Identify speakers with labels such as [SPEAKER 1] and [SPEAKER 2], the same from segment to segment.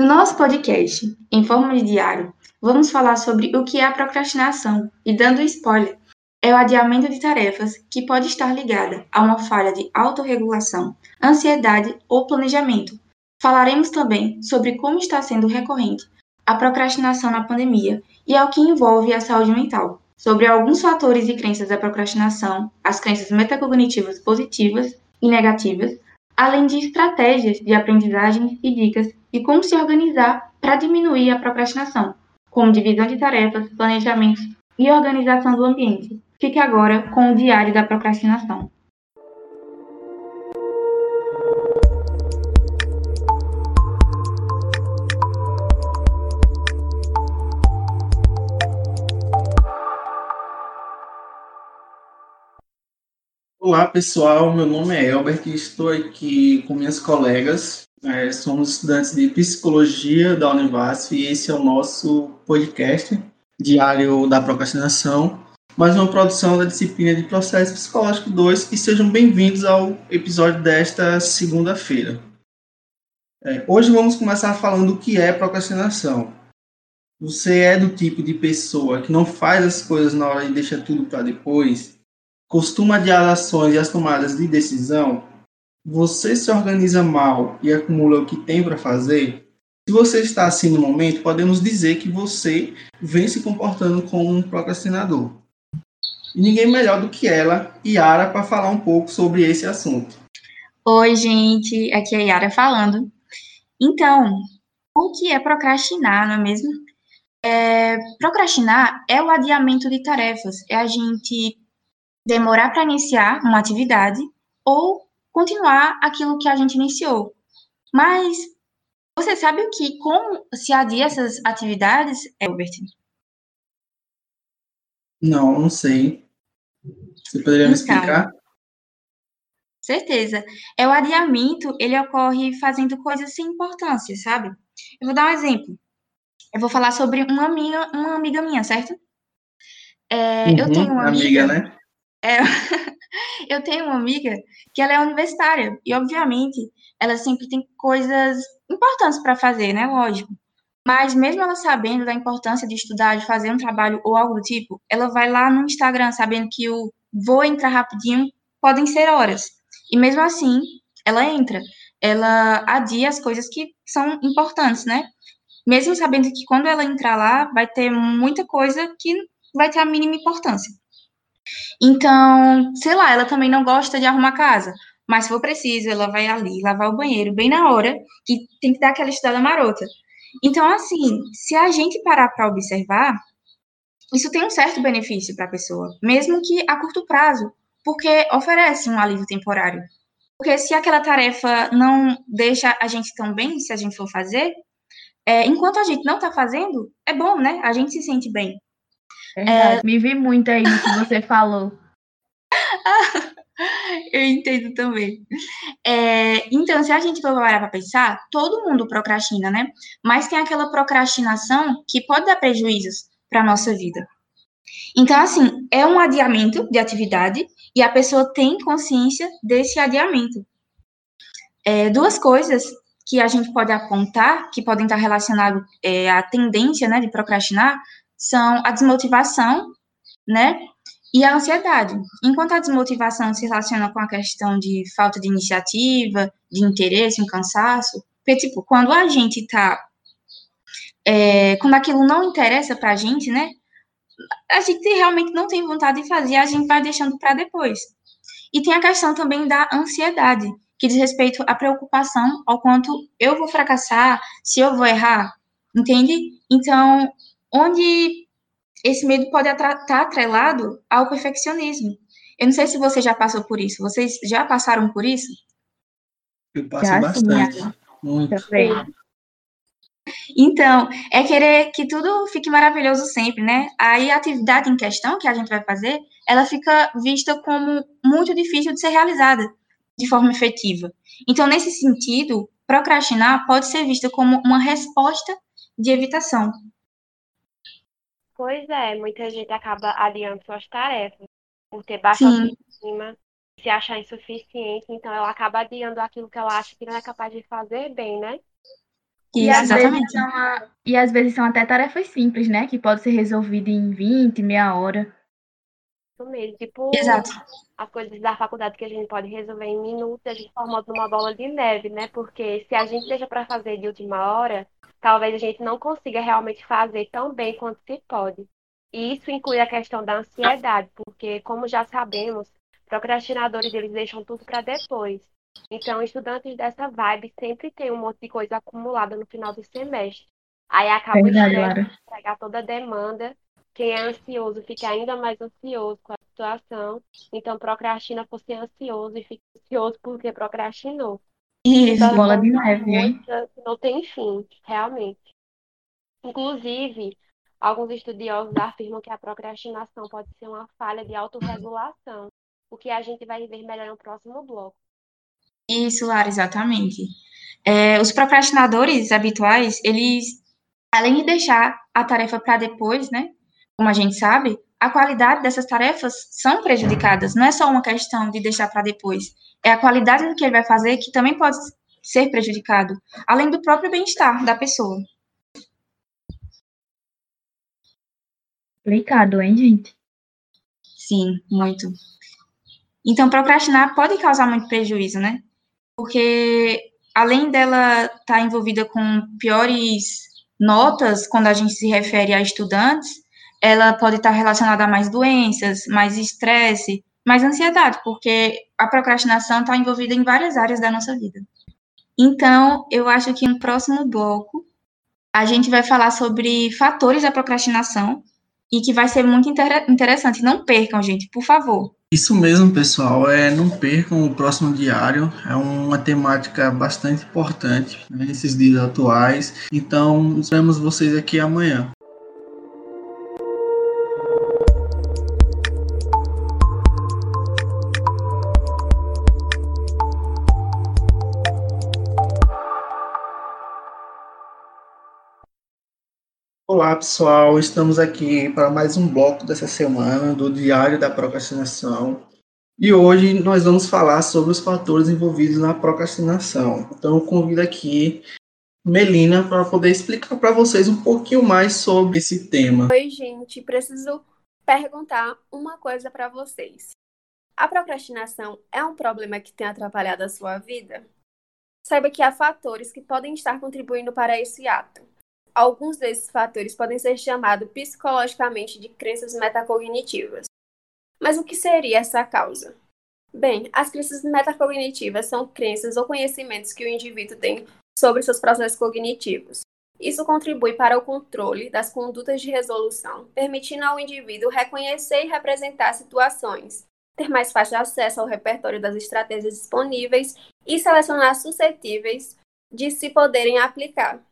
[SPEAKER 1] No nosso podcast, em forma de diário, vamos falar sobre o que é a procrastinação e, dando spoiler, é o adiamento de tarefas que pode estar ligada a uma falha de autorregulação, ansiedade ou planejamento. Falaremos também sobre como está sendo recorrente a procrastinação na pandemia e ao que envolve a saúde mental, sobre alguns fatores e crenças da procrastinação, as crenças metacognitivas positivas e negativas, além de estratégias de aprendizagem e dicas de como se organizar para diminuir a procrastinação, como divisão de tarefas, planejamento e organização do ambiente. Fique agora com o Diário da Procrastinação.
[SPEAKER 2] Olá pessoal, meu nome é Elbert e estou aqui com minhas colegas. É, somos estudantes de psicologia da Univasf e esse é o nosso podcast Diário da Procrastinação, mais uma produção da disciplina de Processo Psicológico 2 e sejam bem-vindos ao episódio desta segunda-feira. É, hoje vamos começar falando o que é procrastinação. Você é do tipo de pessoa que não faz as coisas na hora e deixa tudo para depois? Costuma adiar ações e as tomadas de decisão, você se organiza mal e acumula o que tem para fazer, se você está assim no momento, podemos dizer que você vem se comportando como um procrastinador. E ninguém melhor do que ela, Yara, para falar um pouco sobre esse assunto.
[SPEAKER 1] Oi, gente, aqui é a Yara falando. Então, o que é procrastinar, não é mesmo? É, procrastinar é o adiamento de tarefas, é a gente demorar para iniciar uma atividade ou continuar aquilo que a gente iniciou. Mas você sabe o que, como se adia essas atividades, Albert?
[SPEAKER 2] Não, não sei. Você poderia me então, explicar?
[SPEAKER 1] Certeza. É o adiamento, ele ocorre fazendo coisas sem importância, sabe? Eu vou dar um exemplo. Eu vou falar sobre uma amiga, uma amiga minha, certo?
[SPEAKER 2] É, uhum, eu tenho uma amiga, amiga né?
[SPEAKER 1] É, eu tenho uma amiga que ela é universitária e, obviamente, ela sempre tem coisas importantes para fazer, né? Lógico. Mas mesmo ela sabendo da importância de estudar, de fazer um trabalho ou algo do tipo, ela vai lá no Instagram sabendo que o vou entrar rapidinho podem ser horas. E mesmo assim, ela entra. Ela adia as coisas que são importantes, né? Mesmo sabendo que quando ela entrar lá, vai ter muita coisa que vai ter a mínima importância. Então, sei lá, ela também não gosta de arrumar casa, mas se for preciso, ela vai ali lavar o banheiro bem na hora, que tem que dar aquela estudada marota. Então, assim, se a gente parar para observar, isso tem um certo benefício para a pessoa, mesmo que a curto prazo, porque oferece um alívio temporário. Porque se aquela tarefa não deixa a gente tão bem, se a gente for fazer, é, enquanto a gente não está fazendo, é bom, né? A gente se sente bem.
[SPEAKER 3] É... Me vi muito aí no que você falou.
[SPEAKER 1] Eu entendo também. É, então, se a gente for parar para pensar, todo mundo procrastina, né? Mas tem aquela procrastinação que pode dar prejuízos para a nossa vida. Então, assim, é um adiamento de atividade e a pessoa tem consciência desse adiamento. É, duas coisas que a gente pode apontar, que podem estar relacionadas é, à tendência né, de procrastinar, são a desmotivação, né? E a ansiedade. Enquanto a desmotivação se relaciona com a questão de falta de iniciativa, de interesse, um cansaço, porque, tipo, quando a gente tá. É, quando aquilo não interessa pra gente, né? A gente realmente não tem vontade de fazer, a gente vai deixando para depois. E tem a questão também da ansiedade, que diz respeito à preocupação ao quanto eu vou fracassar, se eu vou errar, entende? Então, onde esse medo pode estar tá atrelado ao perfeccionismo. Eu não sei se você já passou por isso. Vocês já passaram por isso?
[SPEAKER 2] Eu passo já, bastante. Sim, muito. Também.
[SPEAKER 1] Então, é querer que tudo fique maravilhoso sempre, né? Aí a atividade em questão que a gente vai fazer, ela fica vista como muito difícil de ser realizada de forma efetiva. Então, nesse sentido, procrastinar pode ser vista como uma resposta de evitação.
[SPEAKER 4] Pois é, muita gente acaba adiando suas tarefas por ter baixa autoestima, se achar insuficiente, então ela acaba adiando aquilo que ela acha que não é capaz de fazer bem, né?
[SPEAKER 3] E às, vezes
[SPEAKER 1] exatamente.
[SPEAKER 3] são a- e às vezes são até tarefas simples, né? Que pode ser resolvida em 20, meia hora.
[SPEAKER 4] Isso mesmo. Tipo,
[SPEAKER 1] Exato.
[SPEAKER 4] as coisas da faculdade que a gente pode resolver em minutos, a gente formando uma bola de neve, né? Porque se a gente deixa para fazer de última hora, talvez a gente não consiga realmente fazer tão bem quanto se pode. E isso inclui a questão da ansiedade, porque, como já sabemos, procrastinadores eles deixam tudo para depois. Então, estudantes dessa vibe sempre tem um monte de coisa acumulada no final do semestre. Aí acaba
[SPEAKER 3] Verdade,
[SPEAKER 4] de entregar toda a demanda. Quem é ansioso fica ainda mais ansioso com a situação. Então, procrastina por ser ansioso e fica ansioso porque procrastinou.
[SPEAKER 1] Isso.
[SPEAKER 4] Então,
[SPEAKER 3] Bola de neve, hein?
[SPEAKER 4] não tem fim, realmente. Inclusive, alguns estudiosos afirmam que a procrastinação pode ser uma falha de autorregulação, o que a gente vai ver melhor no próximo bloco.
[SPEAKER 1] Isso, Lara, exatamente. É, os procrastinadores habituais, eles, além de deixar a tarefa para depois, né? Como a gente sabe, a qualidade dessas tarefas são prejudicadas. Não é só uma questão de deixar para depois. É a qualidade do que ele vai fazer que também pode ser prejudicado, além do próprio bem-estar da pessoa.
[SPEAKER 3] Complicado, hein, gente?
[SPEAKER 1] Sim, muito. Então, procrastinar pode causar muito prejuízo, né? Porque além dela estar envolvida com piores notas quando a gente se refere a estudantes, ela pode estar relacionada a mais doenças, mais estresse, mais ansiedade, porque a procrastinação está envolvida em várias áreas da nossa vida. Então, eu acho que no próximo bloco a gente vai falar sobre fatores da procrastinação e que vai ser muito inter- interessante. Não percam, gente, por favor.
[SPEAKER 2] Isso mesmo, pessoal. É, não percam o próximo diário. É uma temática bastante importante né, nesses dias atuais. Então, esperamos vocês aqui amanhã. Olá, pessoal. Estamos aqui para mais um bloco dessa semana do Diário da Procrastinação. E hoje nós vamos falar sobre os fatores envolvidos na procrastinação. Então, eu convido aqui Melina para poder explicar para vocês um pouquinho mais sobre esse tema.
[SPEAKER 5] Oi, gente. Preciso perguntar uma coisa para vocês. A procrastinação é um problema que tem atrapalhado a sua vida? Saiba que há fatores que podem estar contribuindo para esse ato. Alguns desses fatores podem ser chamados psicologicamente de crenças metacognitivas. Mas o que seria essa causa? Bem, as crenças metacognitivas são crenças ou conhecimentos que o indivíduo tem sobre seus processos cognitivos. Isso contribui para o controle das condutas de resolução, permitindo ao indivíduo reconhecer e representar situações, ter mais fácil acesso ao repertório das estratégias disponíveis e selecionar suscetíveis de se poderem aplicar.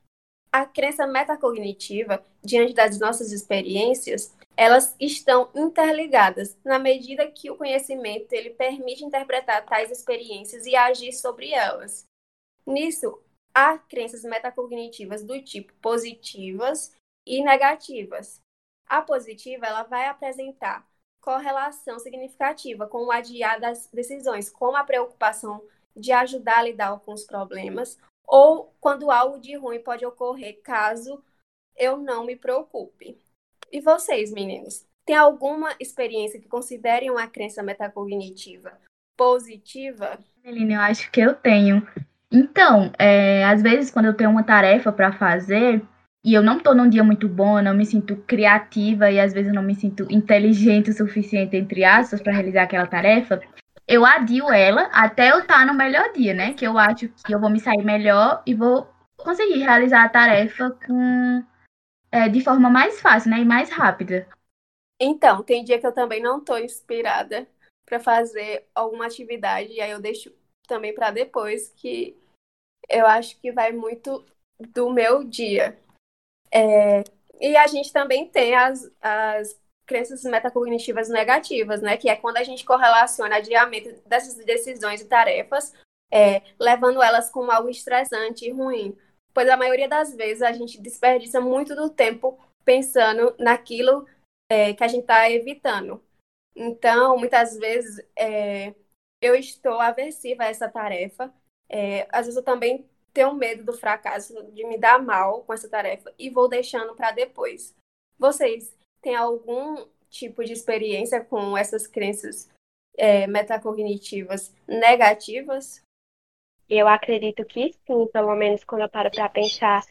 [SPEAKER 5] A crença metacognitiva, diante das nossas experiências, elas estão interligadas na medida que o conhecimento ele permite interpretar tais experiências e agir sobre elas. Nisso, há crenças metacognitivas do tipo positivas e negativas. A positiva ela vai apresentar correlação significativa com o adiar das decisões, como a preocupação de ajudar a lidar com os problemas, ou quando algo de ruim pode ocorrer caso eu não me preocupe. E vocês, meninos, tem alguma experiência que considerem uma crença metacognitiva positiva?
[SPEAKER 3] Melina, eu acho que eu tenho. Então, é, às vezes quando eu tenho uma tarefa para fazer e eu não tô num dia muito bom, não me sinto criativa e às vezes não me sinto inteligente o suficiente, entre aspas, para realizar aquela tarefa, eu adio ela até eu estar no melhor dia, né? Que eu acho que eu vou me sair melhor e vou conseguir realizar a tarefa com, é, de forma mais fácil, né? E mais rápida.
[SPEAKER 5] Então, tem dia que eu também não tô inspirada para fazer alguma atividade e aí eu deixo também para depois, que eu acho que vai muito do meu dia. É, e a gente também tem as, as crenças metacognitivas negativas, né? Que é quando a gente correlaciona adiamento dessas decisões e tarefas, é, levando elas como algo estressante e ruim. Pois a maioria das vezes a gente desperdiça muito do tempo pensando naquilo é, que a gente está evitando. Então, muitas vezes, é, eu estou aversiva a essa tarefa. É, às vezes eu também tenho medo do fracasso, de me dar mal com essa tarefa e vou deixando para depois. Vocês têm algum tipo de experiência com essas crenças é, metacognitivas negativas?
[SPEAKER 4] Eu acredito que sim, pelo menos quando eu paro para pensar,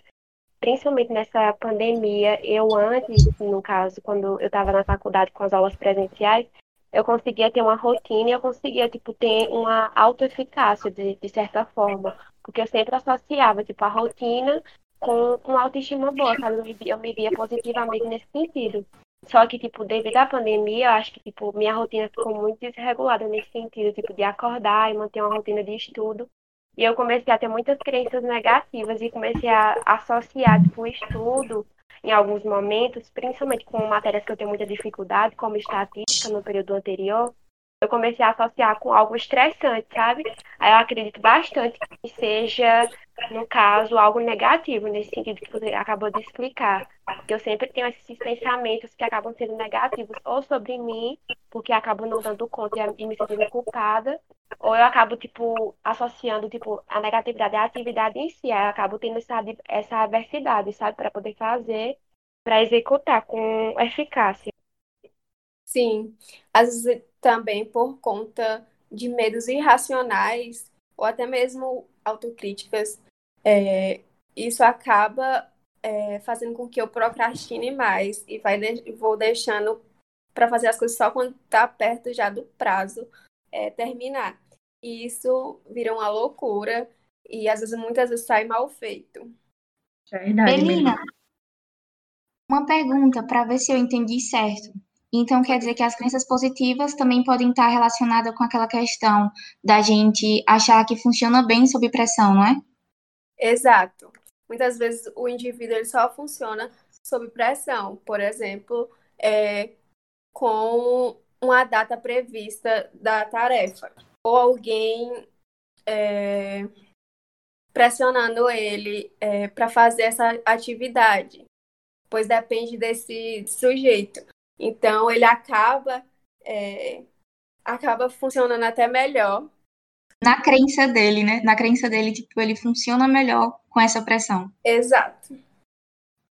[SPEAKER 4] principalmente nessa pandemia, eu antes, no caso, quando eu estava na faculdade com as aulas presenciais, eu conseguia ter uma rotina e eu conseguia, tipo, ter uma autoeficácia, de, de certa forma. Porque eu sempre associava, tipo, a rotina com uma autoestima boa, sabe? Eu me, eu me via positivamente nesse sentido. Só que, tipo, devido à pandemia, eu acho que, tipo, minha rotina ficou muito desregulada nesse sentido, tipo, de acordar e manter uma rotina de estudo. E eu comecei a ter muitas crenças negativas e comecei a associar, tipo, o estudo em alguns momentos, principalmente com matérias que eu tenho muita dificuldade, como estatística no período anterior, eu comecei a associar com algo estressante, sabe? Aí eu acredito bastante que seja, no caso, algo negativo, nesse sentido que você acabou de explicar. Porque eu sempre tenho esses pensamentos que acabam sendo negativos, ou sobre mim, porque acabo não dando conta e me sentindo culpada, ou eu acabo, tipo, associando, tipo, a negatividade à atividade em si. Aí eu acabo tendo essa, essa adversidade, sabe? Para poder fazer, para executar com eficácia.
[SPEAKER 5] Sim, às vezes também por conta de medos irracionais ou até mesmo autocríticas, é, isso acaba é, fazendo com que eu procrastine mais e vai de vou deixando para fazer as coisas só quando está perto já do prazo é, terminar. E isso vira uma loucura e às vezes muitas vezes sai mal feito.
[SPEAKER 1] Verdade, Belina, uma pergunta para ver se eu entendi certo. Então, quer dizer que as crenças positivas também podem estar relacionadas com aquela questão da gente achar que funciona bem sob pressão, não é?
[SPEAKER 5] Exato. Muitas vezes o indivíduo ele só funciona sob pressão. Por exemplo, é, com uma data prevista da tarefa. Ou alguém é, pressionando ele é, para fazer essa atividade. Pois depende desse sujeito. Então ele acaba é, acaba funcionando até melhor.
[SPEAKER 1] Na crença dele, né? Na crença dele, tipo, ele funciona melhor com essa pressão.
[SPEAKER 5] Exato.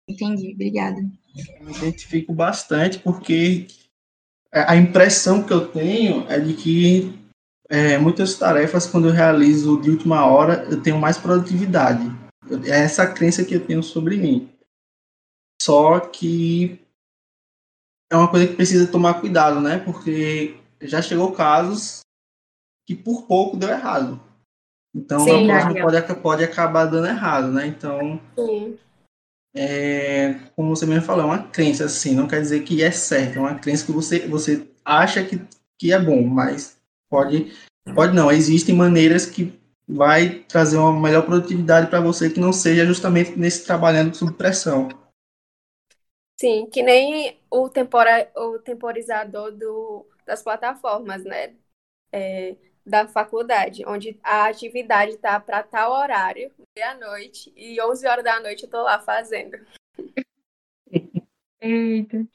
[SPEAKER 1] Entendi, obrigada.
[SPEAKER 2] Eu me identifico bastante porque a impressão que eu tenho é de que é, muitas tarefas, quando eu realizo de última hora, eu tenho mais produtividade. É essa crença que eu tenho sobre mim. Só que é uma coisa que precisa tomar cuidado, né? Porque já chegou casos que por pouco deu errado. Então, Sim, na próxima pode, pode acabar dando errado, né? Então, é, como você mesmo falou, é uma crença, assim, não quer dizer que é certo, é uma crença que você, você acha que, que é bom, mas pode, pode não, existem maneiras que vai trazer uma melhor produtividade para você que não seja justamente nesse trabalhando sob pressão.
[SPEAKER 5] Sim, que nem o, tempora, o temporizador do, das plataformas, né? É, da faculdade, onde a atividade está para tal horário, meia-noite, e 11 horas da noite eu estou lá fazendo.
[SPEAKER 3] Eita.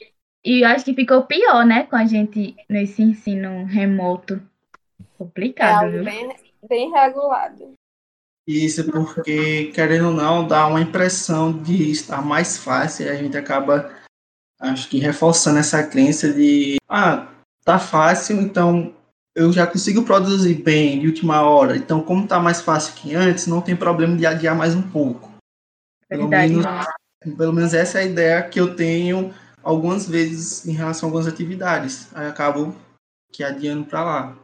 [SPEAKER 3] E eu acho que ficou pior, né, com a gente nesse ensino remoto. Complicado, é
[SPEAKER 5] viu? Bem, bem regulado.
[SPEAKER 2] Isso porque, querendo ou não, dá uma impressão de estar mais fácil e a gente acaba, acho que, reforçando essa crença de, ah, tá fácil, então eu já consigo produzir bem de última hora. Então, como tá mais fácil que antes, não tem problema de adiar mais um pouco. Pelo, menos, pelo menos essa é a ideia que eu tenho algumas vezes em relação a algumas atividades. Aí acabo que adiando para lá.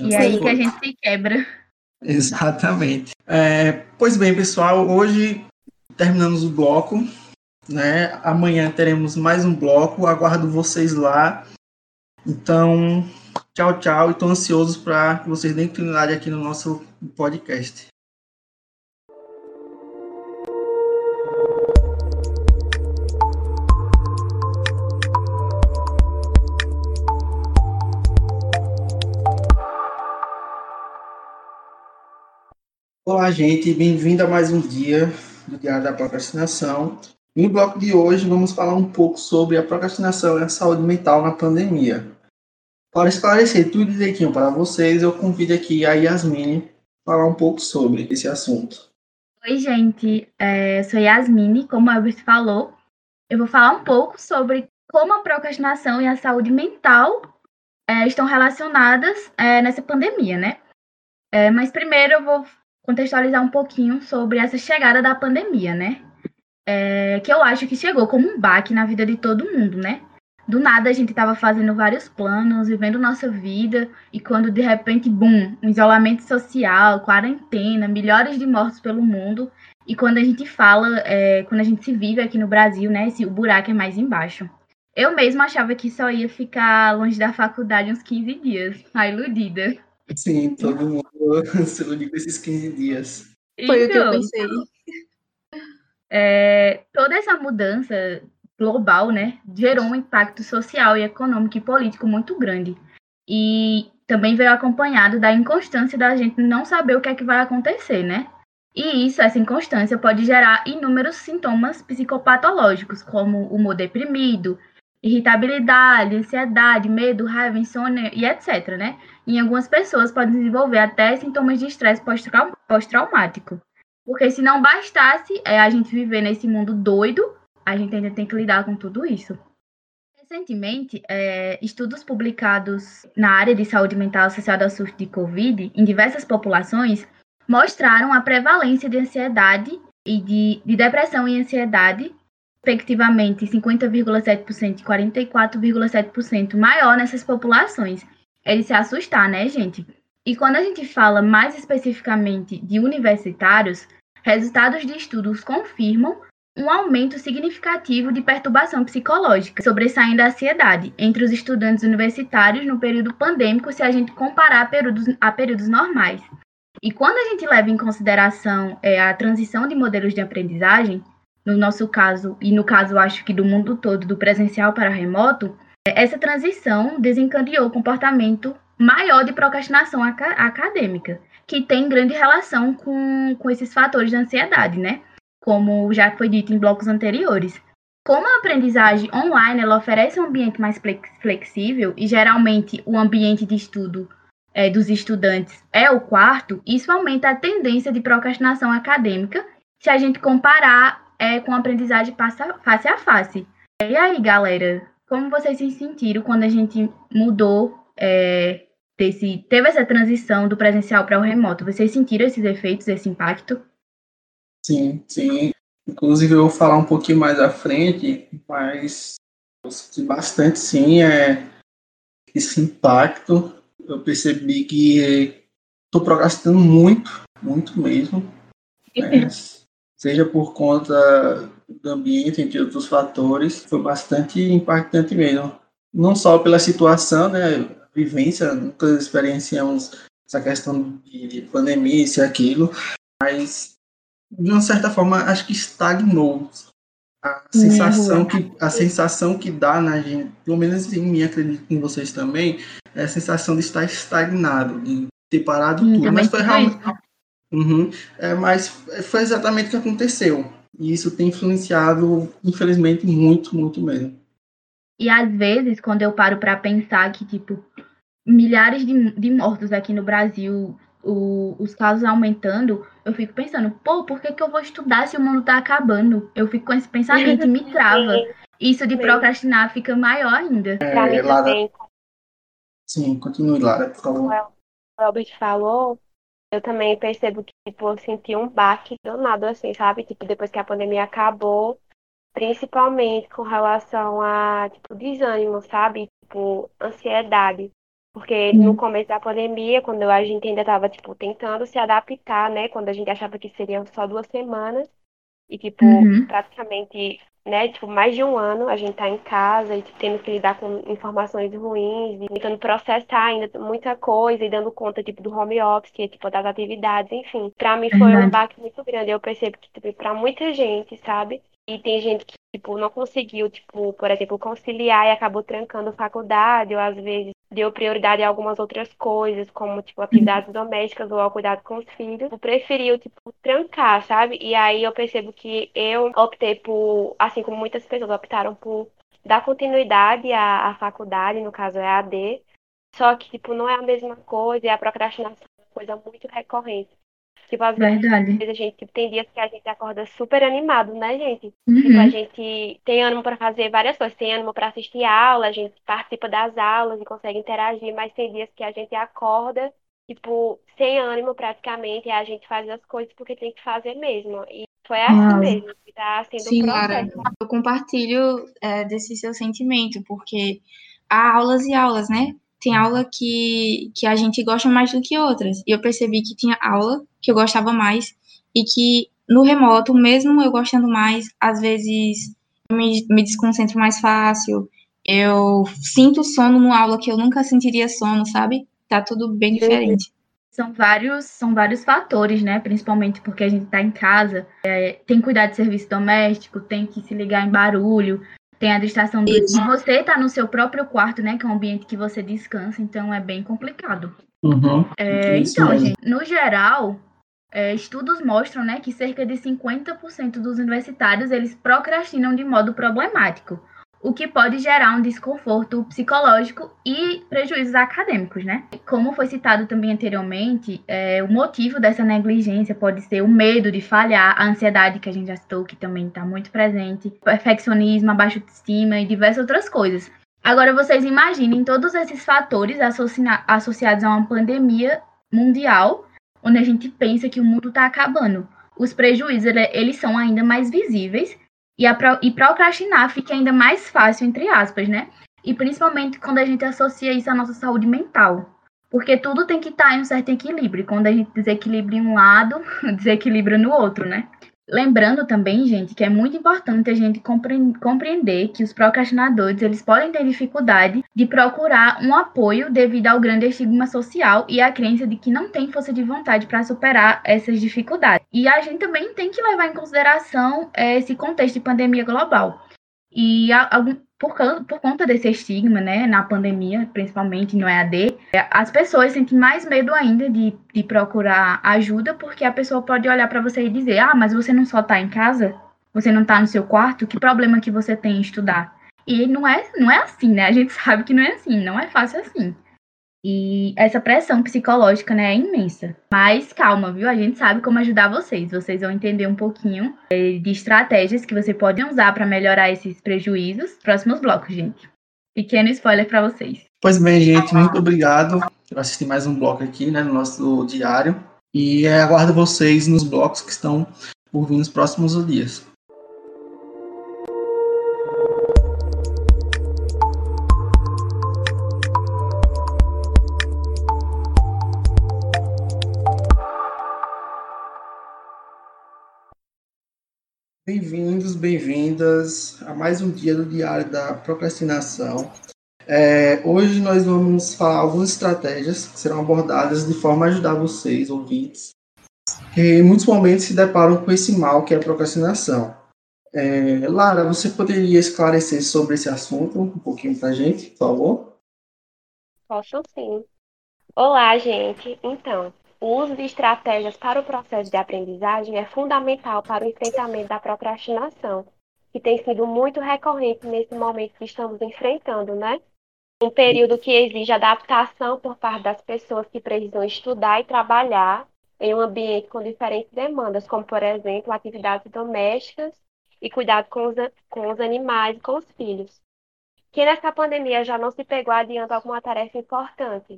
[SPEAKER 3] E aí que a gente se quebra.
[SPEAKER 2] Exatamente. É, pois bem, pessoal, hoje terminamos o bloco. Né? Amanhã teremos mais um bloco. Aguardo vocês lá. Então, tchau, tchau. Estou ansioso para que vocês deem continuidade aqui no nosso podcast. Olá, gente, bem-vindo a mais um dia do Diário da Procrastinação. No bloco de hoje, vamos falar um pouco sobre a procrastinação e a saúde mental na pandemia. Para esclarecer tudo direitinho para vocês, eu convido aqui a Yasmine falar um pouco sobre esse assunto.
[SPEAKER 3] Oi, gente. É, sou Yasmine, como a Albert falou. Eu vou falar um pouco sobre como a procrastinação e a saúde mental é, estão relacionadas é, nessa pandemia, né? É, mas primeiro eu vou contextualizar um pouquinho sobre essa chegada da pandemia, né? É, que eu acho que chegou como um baque na vida de todo mundo, né? Do nada a gente estava fazendo vários planos, vivendo nossa vida, e quando de repente, bum, um isolamento social, quarentena, milhares de mortos pelo mundo, e quando a gente fala, é, quando a gente se vive aqui no Brasil, né, esse, o buraco é mais embaixo. Eu mesma achava que só ia ficar longe da faculdade uns 15 dias, a iludida.
[SPEAKER 2] Sim, todo mundo se iludiu com esses 15 dias.
[SPEAKER 1] Foi então, o que eu então, pensei.
[SPEAKER 3] É, toda essa mudança global, né, gerou um impacto social e econômico e político muito grande. E também veio acompanhado da inconstância da gente não saber o que é que vai acontecer, né? E isso, essa inconstância, pode gerar inúmeros sintomas psicopatológicos, como humor deprimido, irritabilidade, ansiedade, medo, raiva, insônia e etc, né? Em algumas pessoas podem desenvolver até sintomas de estresse pós-traumático. Porque se não bastasse é, a gente viver nesse mundo doido, a gente ainda tem que lidar com tudo isso. Recentemente, é, estudos publicados na área de saúde mental associada ao surto de Covid em diversas populações mostraram a prevalência de ansiedade e de, de depressão e ansiedade, respectivamente 50,7% e 44,7% maior nessas populações. É de se assustar, né, gente? E quando a gente fala mais especificamente de universitários, resultados de estudos confirmam um aumento significativo de perturbação psicológica, sobressaindo a ansiedade entre os estudantes universitários no período pandêmico se a gente comparar a períodos, a períodos normais. E quando a gente leva em consideração é, a transição de modelos de aprendizagem, no nosso caso, e no caso acho que do mundo todo, do presencial para remoto, é, essa transição desencadeou o comportamento maior de procrastinação acadêmica, que tem grande relação com, com esses fatores de ansiedade, né? Como já foi dito em blocos anteriores. Como a aprendizagem online ela oferece um ambiente mais flexível e geralmente o ambiente de estudo é, dos estudantes é o quarto, isso aumenta a tendência de procrastinação acadêmica se a gente comparar é, com a aprendizagem face a face. E aí, galera, como vocês se sentiram quando a gente mudou é, desse, teve essa transição do presencial para o remoto? Vocês sentiram esses efeitos, esse impacto?
[SPEAKER 2] Sim, sim. Inclusive eu vou falar um pouquinho mais à frente, mas eu senti bastante sim é, esse impacto. Eu percebi que estou procrastinando muito, muito mesmo. Né? Seja por conta do ambiente, entre outros fatores, foi bastante impactante mesmo. Não só pela situação, né, vivência, nunca experienciamos essa questão de pandemia, isso e aquilo, mas de uma certa forma, acho que estagnou. A sensação, que, a sensação que dá na gente, pelo menos em mim, acredito em vocês também, é a sensação de estar estagnado, de ter parado hum, tudo. Mas foi realmente. Uhum, é, mas foi exatamente o que aconteceu. E isso tem influenciado, infelizmente, muito, muito mesmo.
[SPEAKER 3] E às vezes, quando eu paro para pensar que, tipo, milhares de, de mortos aqui no Brasil, o, os casos aumentando, eu fico pensando, pô, por que, que eu vou estudar se o mundo tá acabando? Eu fico com esse pensamento e me trava. Isso de procrastinar fica maior ainda.
[SPEAKER 2] É, Lara... Sim, continue, Lara, por favor.
[SPEAKER 4] O Albert falou, eu também percebo que, tipo, eu senti um baque do nada, assim, sabe? Tipo, depois que a pandemia acabou, principalmente com relação a, tipo, desânimo, sabe? Tipo, ansiedade. Porque no uhum. começo da pandemia, quando a gente ainda estava, tipo, tentando se adaptar, né? Quando a gente achava que seriam só duas semanas. E, tipo, uhum. praticamente, né? Tipo, mais de um ano a gente tá em casa e tipo, tendo que lidar com informações ruins. E tentando processar ainda muita coisa e dando conta, tipo, do home office, tipo, das atividades, enfim. Pra mim foi uhum. um baque muito grande. Eu percebo que, tipo, pra muita gente, sabe? E tem gente que, tipo, não conseguiu, tipo, por exemplo, conciliar e acabou trancando faculdade, ou às vezes deu prioridade a algumas outras coisas, como, tipo, atividades domésticas ou ao cuidado com os filhos. Preferiu, tipo, trancar, sabe? E aí eu percebo que eu optei por, assim como muitas pessoas optaram por dar continuidade à, à faculdade, no caso é a AD, só que, tipo, não é a mesma coisa e a procrastinação é uma coisa muito recorrente. Tipo, às
[SPEAKER 3] Verdade.
[SPEAKER 4] vezes a gente tipo, tem dias que a gente acorda super animado, né, gente?
[SPEAKER 3] Uhum.
[SPEAKER 4] Tipo, a gente tem ânimo para fazer várias coisas, tem ânimo para assistir aula, a gente participa das aulas e consegue interagir, mas tem dias que a gente acorda, tipo, sem ânimo praticamente, e a gente faz as coisas porque tem que fazer mesmo. E foi assim
[SPEAKER 3] Uau.
[SPEAKER 4] mesmo, que tá sendo
[SPEAKER 1] Sim,
[SPEAKER 4] processo.
[SPEAKER 1] eu compartilho é, desse seu sentimento, porque há aulas e aulas, né? Tem aula que, que a gente gosta mais do que outras. E eu percebi que tinha aula que eu gostava mais e que no remoto, mesmo eu gostando mais, às vezes eu me, me desconcentro mais fácil. Eu sinto sono numa aula que eu nunca sentiria sono, sabe? Tá tudo bem diferente.
[SPEAKER 3] São vários, são vários fatores, né? Principalmente porque a gente tá em casa, é, tem que cuidar de serviço doméstico, tem que se ligar em barulho, tem a distração
[SPEAKER 1] Isso.
[SPEAKER 3] de você tá no seu próprio quarto, né? Que é um ambiente que você descansa, então é bem complicado.
[SPEAKER 2] Uhum.
[SPEAKER 3] É, então,
[SPEAKER 2] mesmo.
[SPEAKER 3] gente, no geral, é, estudos mostram né, que cerca de 50% dos universitários eles procrastinam de modo problemático, o que pode gerar um desconforto psicológico e prejuízos acadêmicos, né? Como foi citado também anteriormente, é, o motivo dessa negligência pode ser o medo de falhar, a ansiedade que a gente já citou, que também está muito presente, perfeccionismo, a baixa autoestima e diversas outras coisas. Agora, vocês imaginem todos esses fatores associa- associados a uma pandemia mundial, onde a gente pensa que o mundo está acabando. Os prejuízos, ele- eles são ainda mais visíveis e, a e procrastinar fica ainda mais fácil, entre aspas, né? E principalmente quando a gente associa isso à nossa saúde mental. Porque tudo tem que estar em um certo equilíbrio. Quando a gente desequilibra em um lado, desequilibra no outro, né? Lembrando também, gente, que é muito importante a gente compre- compreender que os procrastinadores eles podem ter dificuldade de procurar um apoio devido ao grande estigma social e à crença de que não tem força de vontade para superar essas dificuldades. E a gente também tem que levar em consideração eh, esse contexto de pandemia global. E por, por conta desse estigma, né, na pandemia, principalmente no EAD, é, as pessoas sentem mais medo ainda de, de procurar ajuda, porque a pessoa pode olhar para você e dizer: ah, mas você não só está em casa, você não está no seu quarto, que problema que você tem em estudar? E não é, não é assim, né? A gente sabe que não é assim, não é fácil assim. E essa pressão psicológica, né, é imensa. Mas calma, viu? A gente sabe como ajudar vocês. Vocês vão entender um pouquinho eh, de estratégias que você pode usar para melhorar esses prejuízos. Próximos blocos, gente. Pequeno spoiler para vocês.
[SPEAKER 2] Pois bem, gente, muito obrigado por assistir mais um bloco aqui, né, no nosso diário. E eh, aguardo vocês nos blocos que estão por vir nos próximos dias. Bem-vindos, bem-vindas a mais um dia do Diário da Procrastinação. É, hoje nós vamos falar algumas estratégias que serão abordadas de forma a ajudar vocês, ouvintes, que em muitos momentos se deparam com esse mal que é a procrastinação. É, Lara, você poderia esclarecer sobre esse assunto um pouquinho para a gente, por favor?
[SPEAKER 4] Posso sim. Olá, gente. Então, o uso de estratégias para o processo de aprendizagem é fundamental para o enfrentamento da procrastinação, que tem sido muito recorrente nesse momento que estamos enfrentando, né? Um período que exige adaptação por parte das pessoas que precisam estudar e trabalhar em um ambiente com diferentes demandas, como, por exemplo, atividades domésticas e cuidado com os, com os animais e com os filhos. Quem nessa pandemia já não se pegou adiando alguma tarefa importante?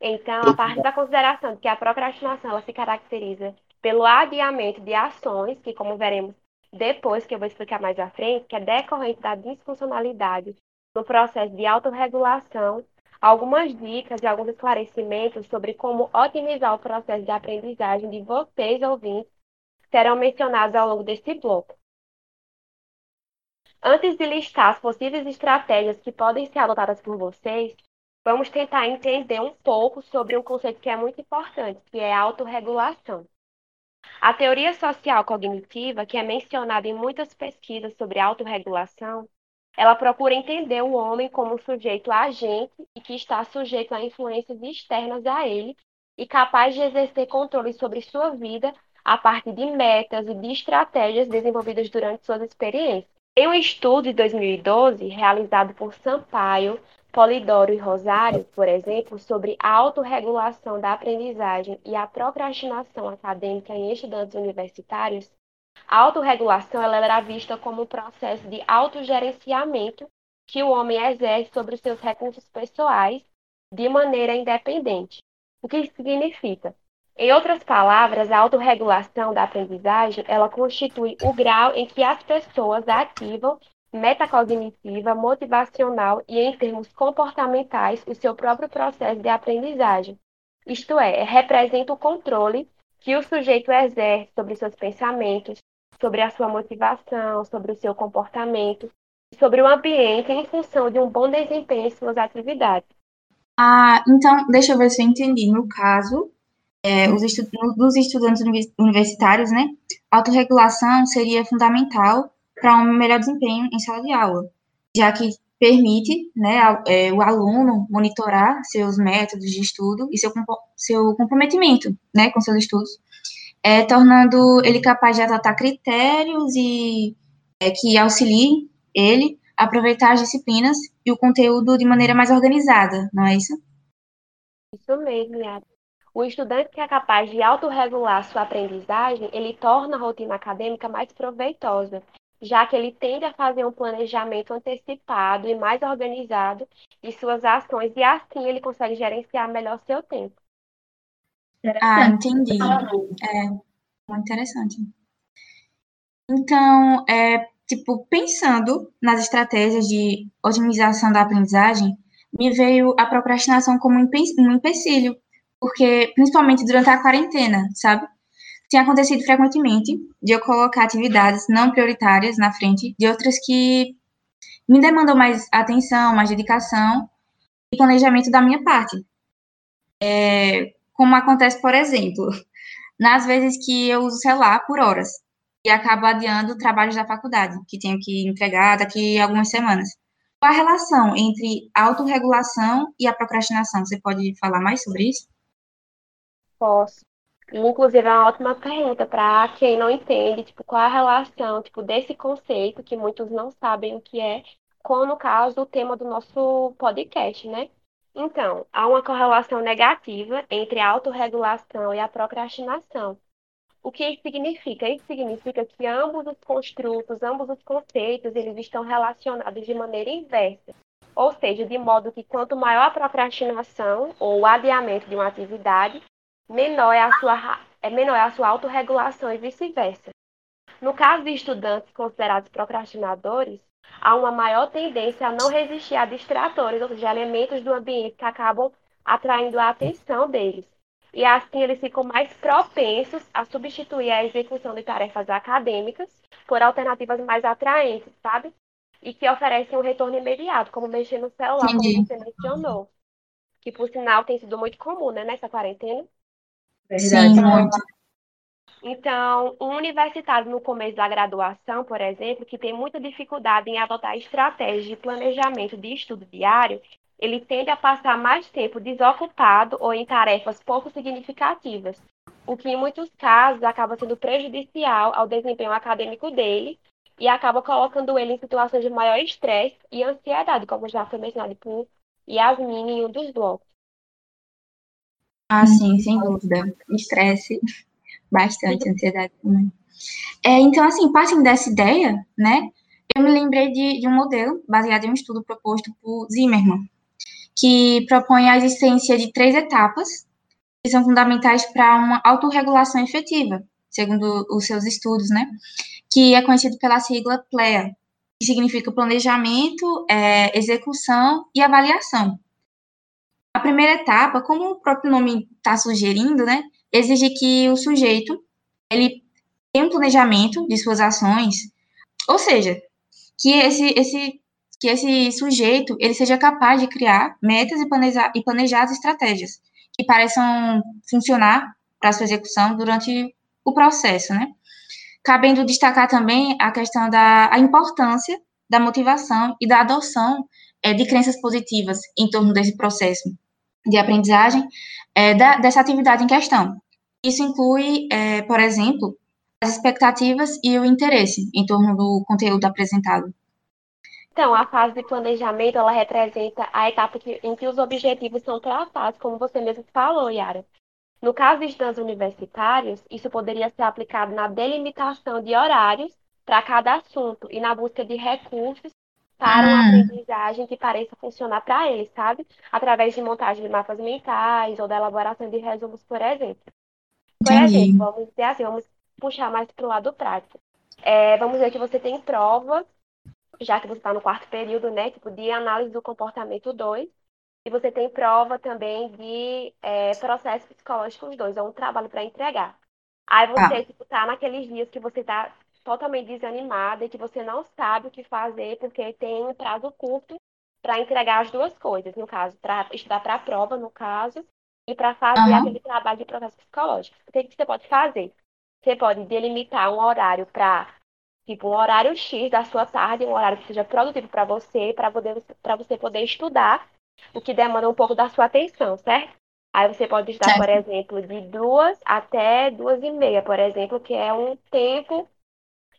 [SPEAKER 4] Então, a partir da consideração de que a procrastinação ela se caracteriza pelo adiamento de ações, que como veremos depois, que eu vou explicar mais à frente, que é decorrente da disfuncionalidade no processo de autorregulação, algumas dicas e alguns esclarecimentos sobre como otimizar o processo de aprendizagem de vocês, ouvintes, serão mencionados ao longo deste bloco. Antes de listar as possíveis estratégias que podem ser adotadas por vocês, vamos tentar entender um pouco sobre um conceito que é muito importante, que é a autorregulação. A teoria social cognitiva, que é mencionada em muitas pesquisas sobre autorregulação, ela procura entender o homem como um sujeito agente e que está sujeito a influências externas a ele e capaz de exercer controle sobre sua vida a partir de metas e de estratégias desenvolvidas durante suas experiências. Em um estudo de 2012, realizado por Sampaio, Polidoro e Rosário, por exemplo, sobre a autorregulação da aprendizagem e a procrastinação acadêmica em estudantes universitários, a autorregulação ela era vista como um processo de autogerenciamento que o homem exerce sobre os seus recursos pessoais de maneira independente. O que isso significa? Em outras palavras, a autorregulação da aprendizagem, ela constitui o grau em que as pessoas ativam metacognitiva, motivacional e, em termos comportamentais, o seu próprio processo de aprendizagem. Isto é, representa o controle que o sujeito exerce sobre seus pensamentos, sobre a sua motivação, sobre o seu comportamento, sobre o ambiente em função de um bom desempenho em suas atividades.
[SPEAKER 1] Ah, então, deixa eu ver se eu entendi. No caso, é, os estu dos estudantes universitários, né, autorregulação seria fundamental para um melhor desempenho em sala de aula, já que permite né, é, o aluno monitorar seus métodos de estudo e seu, seu comprometimento né, com seus estudos, é, tornando ele capaz de adotar critérios e é, que auxiliem ele a aproveitar as disciplinas e o conteúdo de maneira mais organizada, não é isso?
[SPEAKER 4] Isso mesmo, Yara. O estudante que é capaz de autorregular sua aprendizagem, ele torna a rotina acadêmica mais proveitosa já que ele tende a fazer um planejamento antecipado e mais organizado de suas ações, e assim ele consegue gerenciar melhor seu tempo.
[SPEAKER 1] Ah, entendi. É muito interessante. Então, é, tipo, pensando nas estratégias de otimização da aprendizagem, me veio a procrastinação como um empecilho, porque, principalmente durante a quarentena, sabe? Tem acontecido frequentemente de eu colocar atividades não prioritárias na frente de outras que me demandam mais atenção, mais dedicação e planejamento da minha parte. É, como acontece, por exemplo, nas vezes que eu uso o celular por horas e acabo adiando trabalhos da faculdade, que tenho que entregar daqui a algumas semanas. Qual a relação entre autorregulação e a procrastinação? Você pode falar mais sobre isso?
[SPEAKER 4] Posso. Inclusive, é uma ótima pergunta para quem não entende, tipo, qual a relação, tipo, desse conceito, que muitos não sabem o que é, com, no caso, o tema do nosso podcast, né? Então, há uma correlação negativa entre a autorregulação e a procrastinação. O que isso significa? Isso significa que ambos os construtos, ambos os conceitos, eles estão relacionados de maneira inversa. Ou seja, de modo que quanto maior a procrastinação ou o adiamento de uma atividade, menor é a sua, é menor é a sua autorregulação e vice-versa. No caso de estudantes considerados procrastinadores, há uma maior tendência a não resistir a distratores, ou seja, elementos do ambiente que acabam atraindo a atenção deles. E assim eles ficam mais propensos a substituir a execução de tarefas acadêmicas por alternativas mais atraentes, sabe? E que oferecem um retorno imediato, como mexer no celular, Entendi. como você mencionou. Que, por sinal, tem sido muito comum, né, nessa quarentena.
[SPEAKER 1] Verdade. Sim, muito.
[SPEAKER 4] Então, um universitário no começo da graduação, por exemplo, que tem muita dificuldade em adotar estratégias de planejamento de estudo diário, ele tende a passar mais tempo desocupado ou em tarefas pouco significativas, o que em muitos casos acaba sendo prejudicial ao desempenho acadêmico dele e acaba colocando ele em situações de maior estresse e ansiedade, como já foi mencionado por Yasmin em um dos blocos.
[SPEAKER 1] Ah, sim, sem dúvida. Estresse, bastante, ansiedade também. É, então, assim, partindo dessa ideia, né, eu me lembrei de, de um modelo baseado em um estudo proposto por Zimmermann, que propõe a existência de três etapas que são fundamentais para uma autorregulação efetiva, segundo os seus estudos, né, que é conhecido pela sigla PLEA, que significa planejamento, é, execução e avaliação. A primeira etapa, como o próprio nome está sugerindo, né, exige que o sujeito ele tenha um planejamento de suas ações, ou seja, que esse, esse, que esse sujeito ele seja capaz de criar metas e planejar, e planejar as estratégias que pareçam funcionar para sua execução durante o processo, né? Cabendo destacar também a questão da a importância da motivação e da adoção é, de crenças positivas em torno desse processo, de aprendizagem é, da, dessa atividade em questão. Isso inclui, é, por exemplo, as expectativas e o interesse em torno do conteúdo apresentado.
[SPEAKER 4] Então, a fase de planejamento, ela representa a etapa que, em que os objetivos são traçados, como você mesmo falou, Yara. No caso de estudantes universitários, isso poderia ser aplicado na delimitação de horários para cada assunto e na busca de recursos para uma
[SPEAKER 1] Hum.
[SPEAKER 4] aprendizagem que pareça funcionar para eles, sabe? Através de montagem de mapas mentais ou da elaboração de resumos, por exemplo. Por
[SPEAKER 1] Entendi.
[SPEAKER 4] exemplo, vamos dizer assim, vamos puxar mais para o lado prático. É, vamos dizer que você tem prova, já que você está no quarto período, né? Tipo, de análise do comportamento 2. E você tem prova também de é, processos psicológicos 2, é um trabalho para entregar. Aí você,
[SPEAKER 1] Tá.
[SPEAKER 4] tipo, tá naqueles dias que você tá totalmente desanimada e que você não sabe o que fazer porque tem um prazo curto para entregar as duas coisas, no caso, para estudar para a prova, no caso, e para fazer
[SPEAKER 1] Aham.
[SPEAKER 4] aquele trabalho de processo psicológico. O que que você pode fazer? Você pode delimitar um horário para, tipo, um horário X da sua tarde, um horário que seja produtivo para você, para poder, para você poder estudar, o que demanda um pouco da sua atenção, certo? Aí você pode estudar, por exemplo, de duas até duas e meia, por exemplo, que é um tempo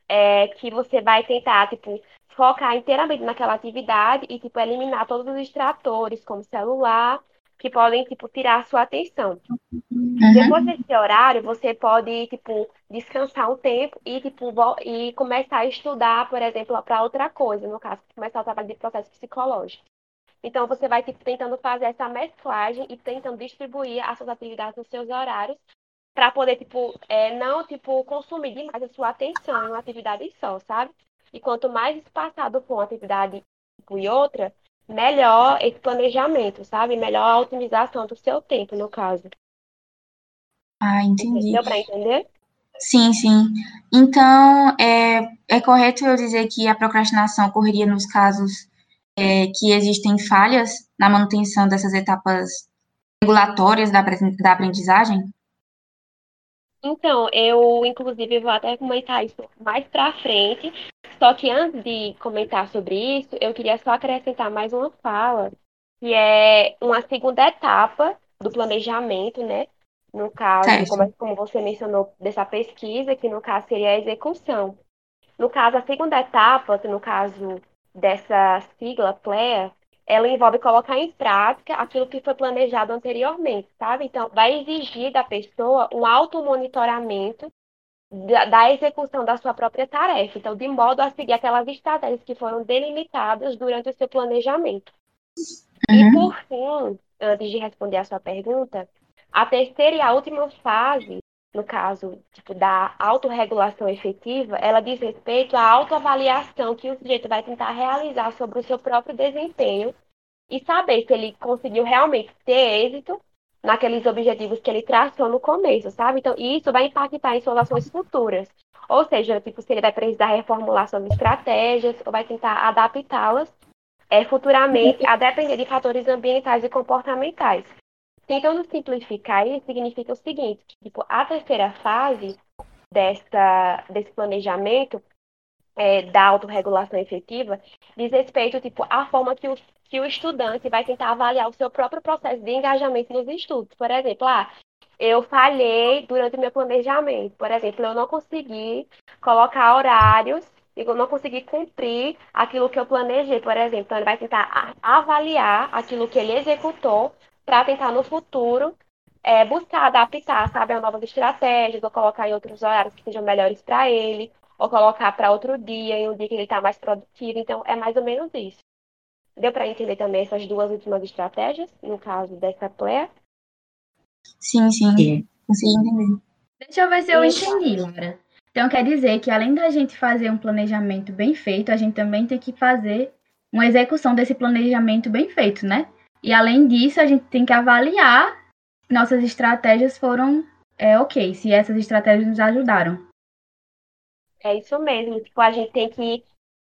[SPEAKER 4] é, que você vai tentar, tipo, focar inteiramente naquela atividade e, tipo, eliminar todos os distratores, como celular, que podem, tipo, tirar a sua atenção.
[SPEAKER 1] Uhum.
[SPEAKER 4] Depois desse horário, você pode, tipo, descansar um tempo e, tipo, e começar a estudar, por exemplo, para outra coisa, no caso, começar o trabalho de processo psicológico. Então, você vai, tipo, tentando fazer essa mesclagem e tentando distribuir as suas atividades nos seus horários para poder, tipo, é, não, tipo, consumir demais a sua atenção em uma atividade só, sabe? E quanto mais espaçado for uma atividade tipo, e outra, melhor esse planejamento, sabe? Melhor a otimização do seu tempo, no caso.
[SPEAKER 1] Ah, entendi.
[SPEAKER 4] Deu para entender?
[SPEAKER 1] Sim, sim. Então, é, é correto eu dizer que a procrastinação ocorreria nos casos é, que existem falhas na manutenção dessas etapas regulatórias da, da aprendizagem?
[SPEAKER 4] Então, eu, inclusive, vou até comentar isso mais pra frente. Só que antes de comentar sobre isso, eu queria só acrescentar mais uma fala, que é uma segunda etapa do planejamento, né? No caso, como, como você mencionou dessa pesquisa, que no caso seria a execução. No caso, a segunda etapa, no caso dessa sigla PLEA, ela envolve colocar em prática aquilo que foi planejado anteriormente, sabe? Então, vai exigir da pessoa um automonitoramento da, da execução da sua própria tarefa. Então, de modo a seguir aquelas estratégias que foram delimitadas durante o seu planejamento. E
[SPEAKER 1] Uhum.
[SPEAKER 4] por fim, antes de responder a sua pergunta, a terceira e a última fase, no caso, tipo, da autorregulação efetiva, ela diz respeito à autoavaliação que o sujeito vai tentar realizar sobre o seu próprio desempenho e saber se ele conseguiu realmente ter êxito naqueles objetivos que ele traçou no começo, sabe? Então, isso vai impactar em suas ações futuras. Ou seja, tipo, se ele vai precisar reformular suas estratégias ou vai tentar adaptá-las é, futuramente, a depender de fatores ambientais e comportamentais. Tentando simplificar isso, significa o seguinte, tipo, a terceira fase dessa, desse planejamento é, da autorregulação efetiva diz respeito, tipo, à forma que o, que o estudante vai tentar avaliar o seu próprio processo de engajamento nos estudos. Por exemplo, ah, eu falhei durante o meu planejamento. Por exemplo, eu não consegui colocar horários, eu não consegui cumprir aquilo que eu planejei, por exemplo. Então, ele vai tentar avaliar aquilo que ele executou para tentar no futuro é, buscar adaptar, sabe, a novas estratégias, ou colocar em outros horários que sejam melhores para ele, ou colocar para outro dia, em um dia que ele está mais produtivo. Então, é mais ou menos isso. Deu para entender também essas duas últimas estratégias, no caso dessa PLEA?
[SPEAKER 1] Sim, sim.
[SPEAKER 2] Sim.
[SPEAKER 1] Consegui entender.
[SPEAKER 3] Deixa eu ver se eu entendi, Lara. Então quer dizer que além da gente fazer um planejamento bem feito, a gente também tem que fazer uma execução desse planejamento bem feito, né? E além disso, a gente tem que avaliar se nossas estratégias foram é, ok, se essas estratégias nos ajudaram.
[SPEAKER 4] É isso mesmo. Tipo, a gente tem que,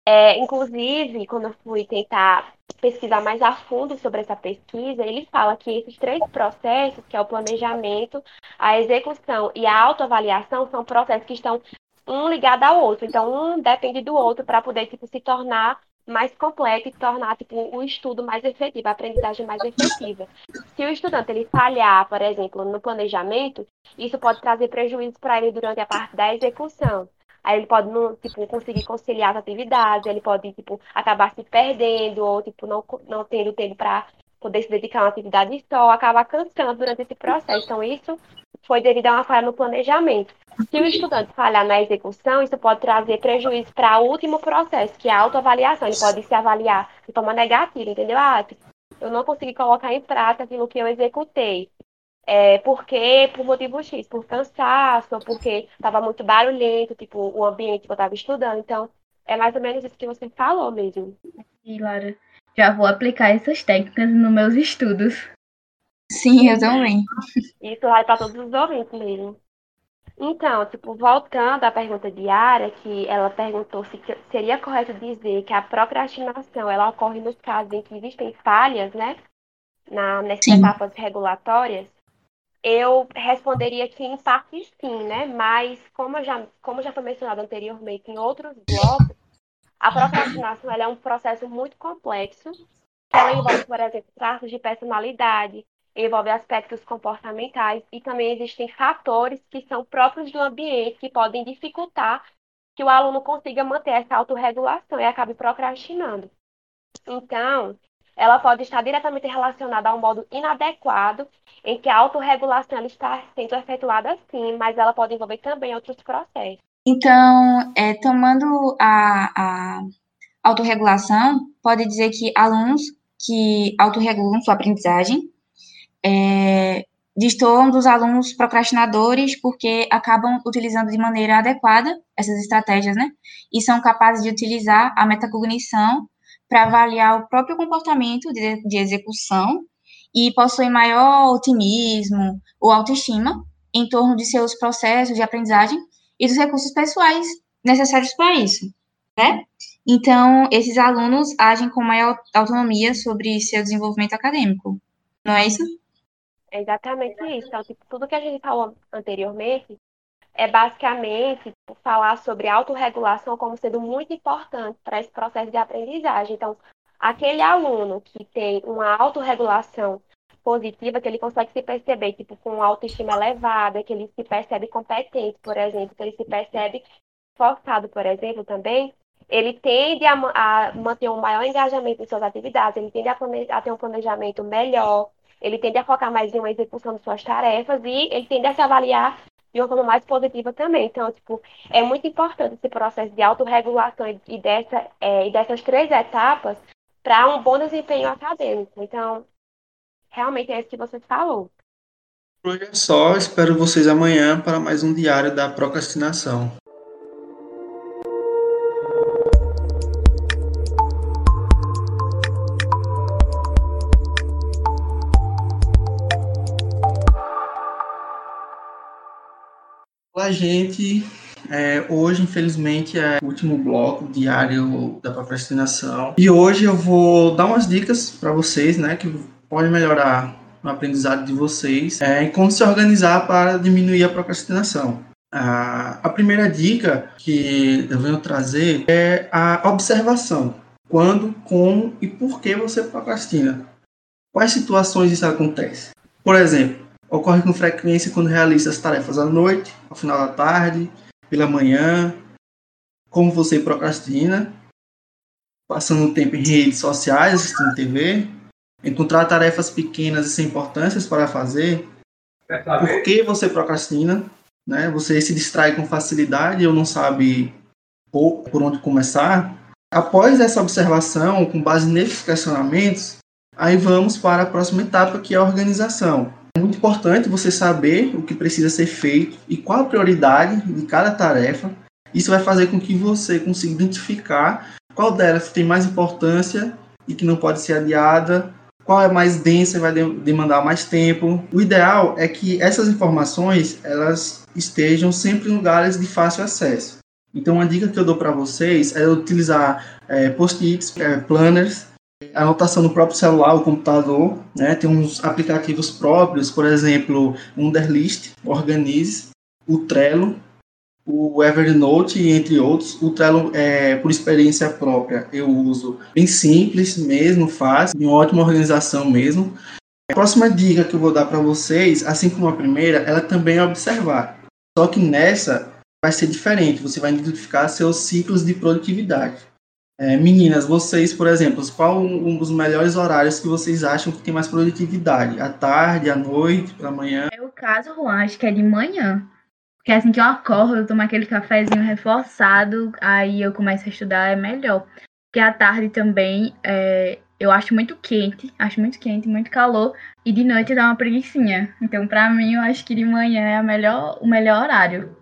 [SPEAKER 4] é, inclusive, quando eu fui tentar pesquisar mais a fundo sobre essa pesquisa, ele fala que esses três processos, que é o planejamento, a execução e a autoavaliação, são processos que estão um ligado ao outro. Então, um depende do outro para poder, tipo, se tornar mais completo e tornar, tipo, o estudo mais efetivo, a aprendizagem mais efetiva. Se o estudante ele falhar, por exemplo, no planejamento, isso pode trazer prejuízos para ele durante a parte da execução. Aí ele pode não, tipo, conseguir conciliar as atividades, ele pode, tipo, acabar se perdendo, ou, tipo, não, não tendo tempo para poder se dedicar a uma atividade só, acabar cansando durante esse processo. Então, isso foi devido a uma falha no planejamento. Se o estudante falhar na execução, isso pode trazer prejuízo para o último processo, que é a autoavaliação. Ele pode se avaliar de forma negativa, entendeu? Ah, eu não consegui colocar em prática aquilo que eu executei. É, porque, por motivo X, por cansaço, porque estava muito barulhento, tipo, o ambiente que eu estava estudando. Então, é mais ou menos isso que você falou mesmo.
[SPEAKER 3] E, Lara, já vou aplicar essas técnicas nos meus estudos.
[SPEAKER 1] Sim, eu também.
[SPEAKER 4] Isso vale para todos os ouvintes mesmo. Então, tipo, voltando à pergunta de Ara, que ela perguntou se seria correto dizer que a procrastinação ela ocorre nos casos em que existem falhas, né? Na, nessas sim. etapas regulatórias, eu responderia que em parte sim, né? Mas como já, como já foi mencionado anteriormente em outros blocos, a procrastinação é um processo muito complexo. Ela envolve, por exemplo, traços de personalidade, envolve aspectos comportamentais e também existem fatores que são próprios do ambiente que podem dificultar que o aluno consiga manter essa autorregulação e acabe procrastinando. Então, ela pode estar diretamente relacionada a um modo inadequado em que a autorregulação está sendo efetuada sim, mas ela pode envolver também outros processos.
[SPEAKER 1] Então, é, tomando a, a autorregulação, pode dizer que alunos que autorregulam sua aprendizagem é, dos alunos procrastinadores porque acabam utilizando de maneira adequada essas estratégias, né? E são capazes de utilizar a metacognição para avaliar o próprio comportamento de, de execução e possuem maior otimismo ou autoestima em torno de seus processos de aprendizagem e dos recursos pessoais necessários para isso, né? Então, esses alunos agem com maior autonomia sobre seu desenvolvimento acadêmico, não é isso?
[SPEAKER 4] É exatamente isso. Então, tipo, tudo que a gente falou anteriormente é basicamente tipo, falar sobre autorregulação como sendo muito importante para esse processo de aprendizagem. Então, aquele aluno que tem uma autorregulação positiva, que ele consegue se perceber, tipo, com autoestima elevada, que ele se percebe competente, por exemplo, que ele se percebe forçado, por exemplo, também, ele tende a, a manter um maior engajamento em suas atividades, ele tende a, a ter um planejamento melhor, ele tende a focar mais em uma execução de suas tarefas e ele tende a se avaliar de uma forma mais positiva também. Então, tipo, é muito importante esse processo de autorregulação e, dessa, é, e dessas três etapas para um bom desempenho acadêmico. Então, realmente é isso que você falou.
[SPEAKER 2] Por hoje é só, espero vocês amanhã para mais um diário da procrastinação. Gente. É, hoje, infelizmente, é o último bloco diário da procrastinação. E hoje eu vou dar umas dicas para vocês, né, que podem melhorar o aprendizado de vocês é, em como se organizar para diminuir a procrastinação. A, a primeira dica que eu venho trazer é a observação. Quando, como e por que você procrastina. Quais situações isso acontece? Por exemplo, ocorre com frequência quando realiza as tarefas à noite, ao final da tarde, pela manhã, como você procrastina, passando tempo em redes sociais, assistindo TV, encontrar tarefas pequenas e sem importâncias para fazer, por que você procrastina, né? Você se distrai com facilidade ou não sabe por onde começar. Após essa observação, com base nesses questionamentos, aí vamos para a próxima etapa, que é a organização. É muito importante você saber o que precisa ser feito e qual a prioridade de cada tarefa. Isso vai fazer com que você consiga identificar qual delas tem mais importância e que não pode ser adiada, qual é mais densa e vai demandar mais tempo. O ideal é que essas informações elas estejam sempre em lugares de fácil acesso. Então, uma dica que eu dou para vocês é utilizar é, post-its, é, planners anotação no próprio celular, o computador, né? Tem uns aplicativos próprios, por exemplo, Wunderlist, Organize, o Trello, o Evernote, entre outros. O Trello, é, por experiência própria, eu uso bem simples mesmo, fácil, em ótima organização mesmo. A próxima dica que eu vou dar para vocês, assim como a primeira, ela também é observar. Só que nessa, vai ser diferente, você vai identificar seus ciclos de produtividade. É, meninas, vocês, por exemplo, qual um dos melhores horários que vocês acham que tem mais produtividade? À tarde, à noite, pela manhã?
[SPEAKER 3] É o caso, Juan, acho que é de manhã. Porque assim que eu acordo, eu tomo aquele cafezinho reforçado, aí eu começo a estudar, é melhor. Porque à tarde também, é, eu acho muito quente, acho muito quente, muito calor, e de noite dá uma preguiçinha. Então, pra mim, eu acho que de manhã é a melhor, o melhor horário.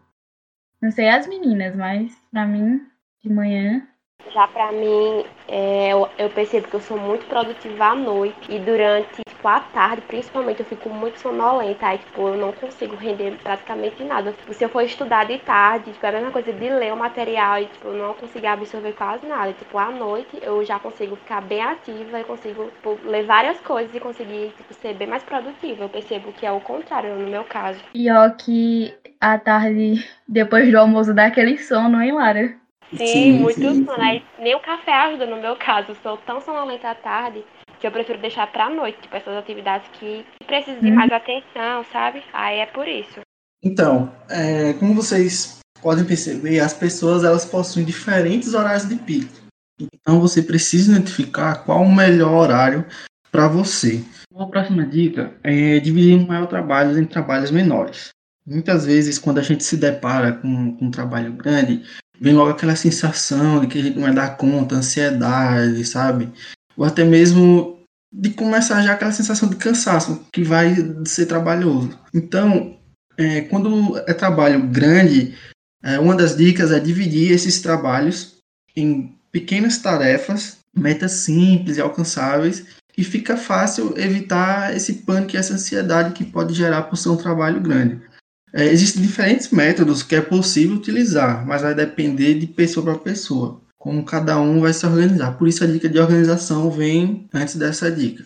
[SPEAKER 3] Não sei as meninas, mas pra mim, de manhã
[SPEAKER 4] já para mim, é, eu, eu, percebo que eu sou muito produtiva à noite e durante, tipo, tarde, principalmente, eu fico muito sonolenta. Aí, tipo, eu não consigo render praticamente nada. Tipo, se eu for estudar de tarde, tipo, é a mesma coisa de ler o material e, tipo, eu não consigo absorver quase nada. Tipo, à noite eu já consigo ficar bem ativa e consigo, tipo, ler várias coisas e conseguir, tipo, ser bem mais produtiva. Eu percebo que é o contrário no meu caso.
[SPEAKER 3] Pior que à tarde, depois do almoço, dá aquele sono, hein, Lara?
[SPEAKER 4] Sim, sim muito sim, sono. Nem o café ajuda no meu caso. Eu sou tão sonolenta à tarde que eu prefiro deixar pra noite, tipo, essas atividades que precisam de uhum. mais atenção, sabe? Aí é por isso.
[SPEAKER 2] Então, é, como vocês podem perceber, as pessoas elas possuem diferentes horários de pico. Então você precisa identificar qual o melhor horário para você. Uma próxima dica é dividir o maior trabalho em trabalhos menores. Muitas vezes, quando a gente se depara com, com um trabalho grande, vem logo aquela sensação de que a gente não vai dar conta, ansiedade, sabe? Ou até mesmo de começar já aquela sensação de cansaço que vai ser trabalhoso. Então, é, quando é trabalho grande, é, uma das dicas é dividir esses trabalhos em pequenas tarefas, metas simples e alcançáveis, e fica fácil evitar esse pânico e essa ansiedade que pode gerar por ser um trabalho grande. É, existem diferentes métodos que é possível utilizar, mas vai depender de pessoa para pessoa, como cada um vai se organizar. Por isso a dica de organização vem antes dessa dica.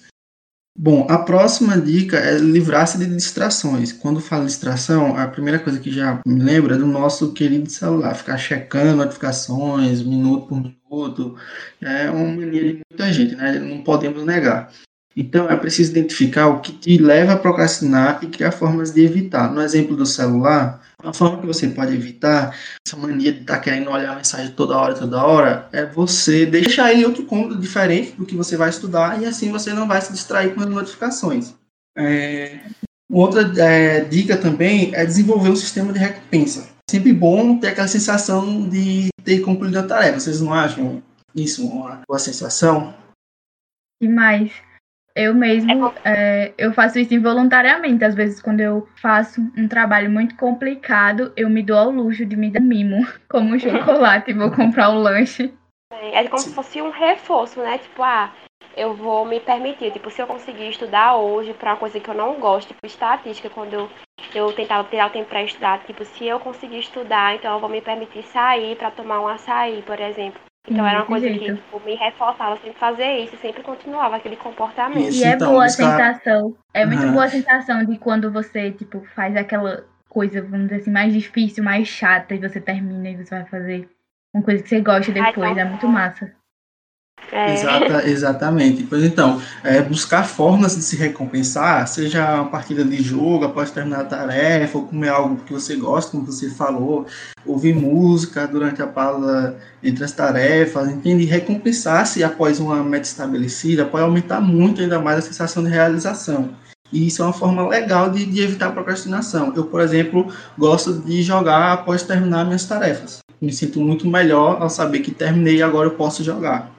[SPEAKER 2] Bom, a próxima dica é livrar-se de distrações. Quando falo distração, a primeira coisa que já me lembra é do nosso querido celular, ficar checando notificações minuto por minuto. É uma mania de muita gente, né? Não podemos negar. Então, é preciso identificar o que te leva a procrastinar e criar formas de evitar. No exemplo do celular, a forma que você pode evitar essa mania de estar tá querendo olhar a mensagem toda hora, toda hora, é você deixar ele em outro cômodo diferente do que você vai estudar e assim você não vai se distrair com as notificações. É, outra é, dica também é desenvolver um sistema de recompensa. Sempre bom ter aquela sensação de ter concluído a tarefa. Vocês não acham isso uma boa sensação?
[SPEAKER 3] Demais. Eu mesmo, é, eu faço isso involuntariamente. Às vezes, quando eu faço um trabalho muito complicado, eu me dou ao luxo de me dar mimo, como um chocolate, e vou comprar um lanche.
[SPEAKER 4] É como se fosse um reforço, né? Tipo, ah, eu vou me permitir. Tipo, se eu conseguir estudar hoje para uma coisa que eu não gosto, tipo, estatística, quando eu, eu tentava tirar o tempo para estudar, tipo, se eu conseguir estudar, então eu vou me permitir sair para tomar um açaí, por exemplo. Então era uma coisa jeito. que tipo, me reforçava sempre fazer isso, sempre continuava aquele comportamento.
[SPEAKER 3] Isso, e é então, boa a sensação. É muito uhum. boa a sensação de quando você, tipo, faz aquela coisa, vamos dizer assim, mais difícil, mais chata, e você termina e você vai fazer uma coisa que você gosta depois. é muito massa.
[SPEAKER 2] É. Exata, exatamente. Pois então, é, buscar formas de se recompensar, seja uma partida de jogo após terminar a tarefa, ou comer algo que você gosta, como você falou, ouvir música durante a pausa entre as tarefas, entende? Recompensar-se após uma meta estabelecida pode aumentar muito ainda mais a sensação de realização. E isso é uma forma legal de, de evitar procrastinação. Eu, por exemplo, gosto de jogar após terminar minhas tarefas. Me sinto muito melhor ao saber que terminei e agora eu posso jogar.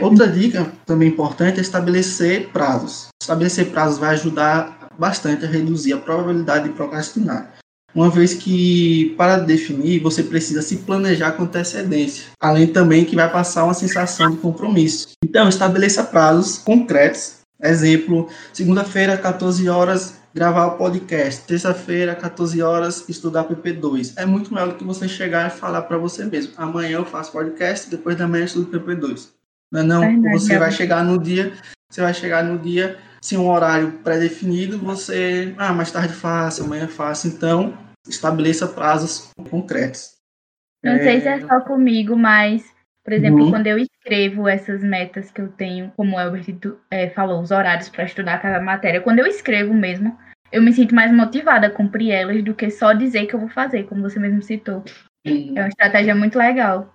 [SPEAKER 2] Outra dica também importante é estabelecer prazos. Estabelecer prazos vai ajudar bastante a reduzir a probabilidade de procrastinar. Uma vez que, para definir, você precisa se planejar com antecedência, além também que vai passar uma sensação de compromisso. Então, estabeleça prazos concretos. Exemplo, segunda-feira, 14 horas, gravar o podcast. Terça-feira, 14 horas, estudar PP2. É muito melhor do que você chegar e falar para você mesmo. Amanhã eu faço podcast, depois da manhã eu estudo PP2. Não, é não Verdade, você vai chegar no dia, você vai chegar no dia sem um horário pré-definido, você, ah, mais tarde fácil, amanhã fácil, então estabeleça prazos concretos.
[SPEAKER 3] Não é... sei se é só comigo, mas, por exemplo, uhum. quando eu escrevo essas metas que eu tenho, como o Elbert é, falou, os horários para estudar cada matéria, quando eu escrevo mesmo, eu me sinto mais motivada a cumprir elas do que só dizer que eu vou fazer, como você mesmo citou. Uhum. É uma estratégia muito legal.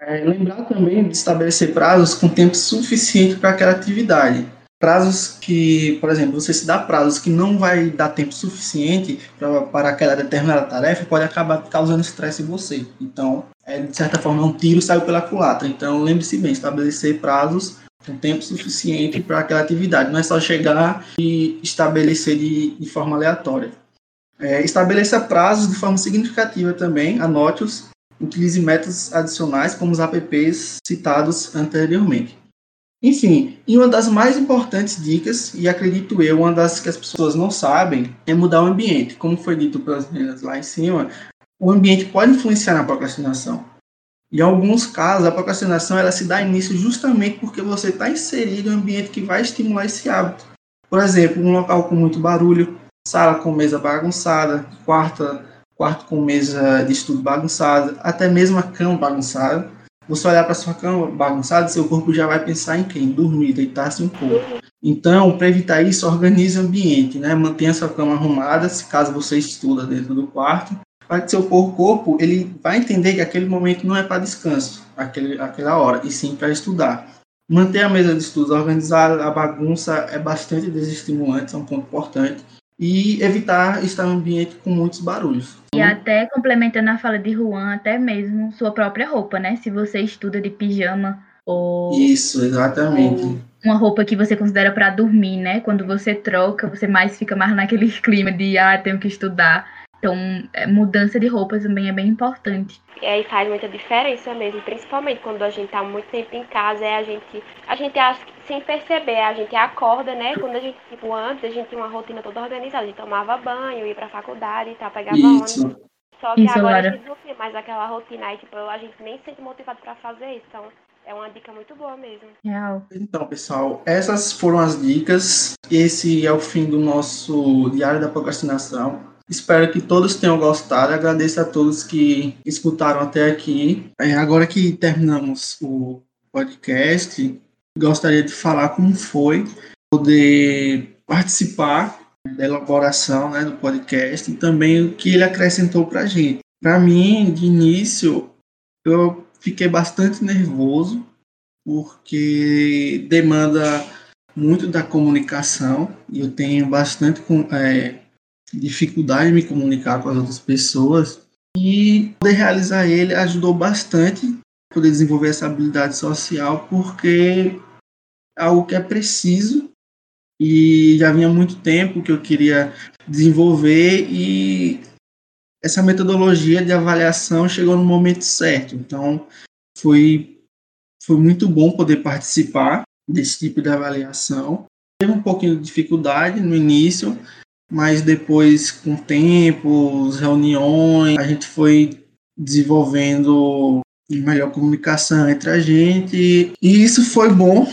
[SPEAKER 2] É, lembrar também de estabelecer prazos com tempo suficiente para aquela atividade. Prazos que, por exemplo, você se dá prazos que não vai dar tempo suficiente pra, para aquela determinada tarefa, pode acabar causando estresse em você. Então, é, de certa forma, um tiro saiu pela culatra. Então, lembre-se bem, estabelecer prazos com tempo suficiente para aquela atividade. Não é só chegar e estabelecer de, de forma aleatória. É, estabeleça prazos de forma significativa também, anote-os utilize métodos adicionais como os apps citados anteriormente. Enfim, e uma das mais importantes dicas, e acredito eu, uma das que as pessoas não sabem, é mudar o ambiente. Como foi dito pelas meninas lá em cima, o ambiente pode influenciar na procrastinação. Em alguns casos, a procrastinação ela se dá início justamente porque você está inserido em um ambiente que vai estimular esse hábito. Por exemplo, um local com muito barulho, sala com mesa bagunçada, quarta quarto com mesa de estudo bagunçada, até mesmo a cama bagunçada. Você olhar para sua cama bagunçada, seu corpo já vai pensar em quem? Dormir, deitar-se um pouco. Então, para evitar isso, organize o ambiente, né? Mantenha sua cama arrumada, se caso você estuda dentro do quarto, para que seu corpo ele vai entender que aquele momento não é para descanso, aquele, aquela hora, e sim para estudar. Manter a mesa de estudos organizada, a bagunça é bastante desestimulante, é um ponto importante e evitar estar em um ambiente com muitos barulhos.
[SPEAKER 3] E até complementando a fala de Juan, até mesmo sua própria roupa, né? Se você estuda de pijama ou
[SPEAKER 2] Isso, exatamente. Ou
[SPEAKER 3] uma roupa que você considera para dormir, né? Quando você troca, você mais fica mais naquele clima de ah, tenho que estudar. Então, é, mudança de roupa também é bem importante.
[SPEAKER 4] E aí faz muita diferença mesmo, principalmente quando a gente tá muito tempo em casa, é a gente, a gente acha sem perceber, a gente acorda, né? Quando a gente, tipo, antes a gente tinha uma rotina toda organizada, a gente tomava banho, ia pra faculdade e tal, pegava
[SPEAKER 2] isso. ônibus.
[SPEAKER 4] Só que isso, agora a gente não tem mais aquela rotina, aí tipo, a gente nem se sente motivado pra fazer isso, então é uma dica muito boa mesmo.
[SPEAKER 3] Real.
[SPEAKER 2] Então, pessoal, essas foram as dicas. Esse é o fim do nosso Diário da Procrastinação. Espero que todos tenham gostado. Agradeço a todos que escutaram até aqui. É, agora que terminamos o podcast, gostaria de falar como foi poder participar da elaboração né, do podcast e também o que ele acrescentou para a gente. Para mim, de início, eu fiquei bastante nervoso porque demanda muito da comunicação e eu tenho bastante é, dificuldade de me comunicar com as outras pessoas. E poder realizar ele ajudou bastante poder desenvolver essa habilidade social, porque é algo que é preciso e já vinha muito tempo que eu queria desenvolver e essa metodologia de avaliação chegou no momento certo. Então, foi, foi muito bom poder participar desse tipo de avaliação. Teve um pouquinho de dificuldade no início, mas depois, com o tempo, reuniões, a gente foi desenvolvendo melhor comunicação entre a gente e isso foi bom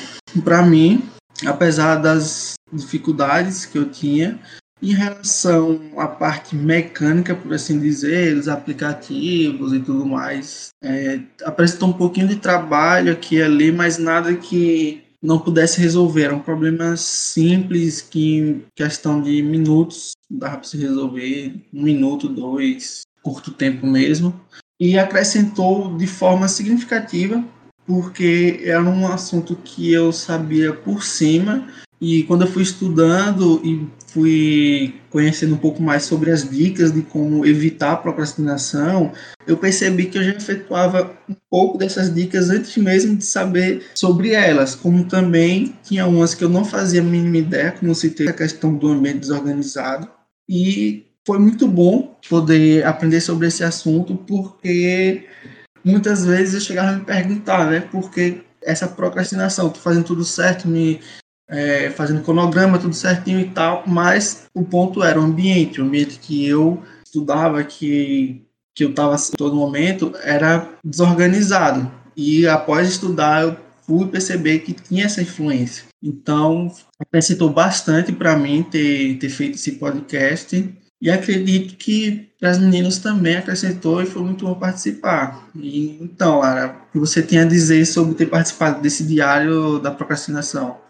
[SPEAKER 2] para mim, apesar das dificuldades que eu tinha em relação à parte mecânica, por assim dizer, os aplicativos e tudo mais. É, apresentou um pouquinho de trabalho aqui e ali, mas nada que não pudesse resolver. Era um problema simples que, em questão de minutos, dava para se resolver, um minuto, dois, curto tempo mesmo. E acrescentou de forma significativa, porque era um assunto que eu sabia por cima e quando eu fui estudando e fui conhecendo um pouco mais sobre as dicas de como evitar a procrastinação, eu percebi que eu já efetuava um pouco dessas dicas antes mesmo de saber sobre elas, como também tinha umas que eu não fazia a mínima ideia, como citei a questão do ambiente desorganizado. E foi muito bom poder aprender sobre esse assunto, porque muitas vezes eu chegava a me perguntar, né, por que essa procrastinação, tô fazendo tudo certo, me é, fazendo cronograma, tudo certinho e tal, mas o ponto era o ambiente, o ambiente que eu estudava, que, que eu estava todo momento, era desorganizado. E após estudar, eu fui perceber que tinha essa influência. Então, acrescentou bastante para mim ter, ter feito esse podcast. E acredito que para as meninas também acrescentou e foi muito bom participar. E, então, Lara, o que você tem a dizer sobre ter participado desse diário da procrastinação?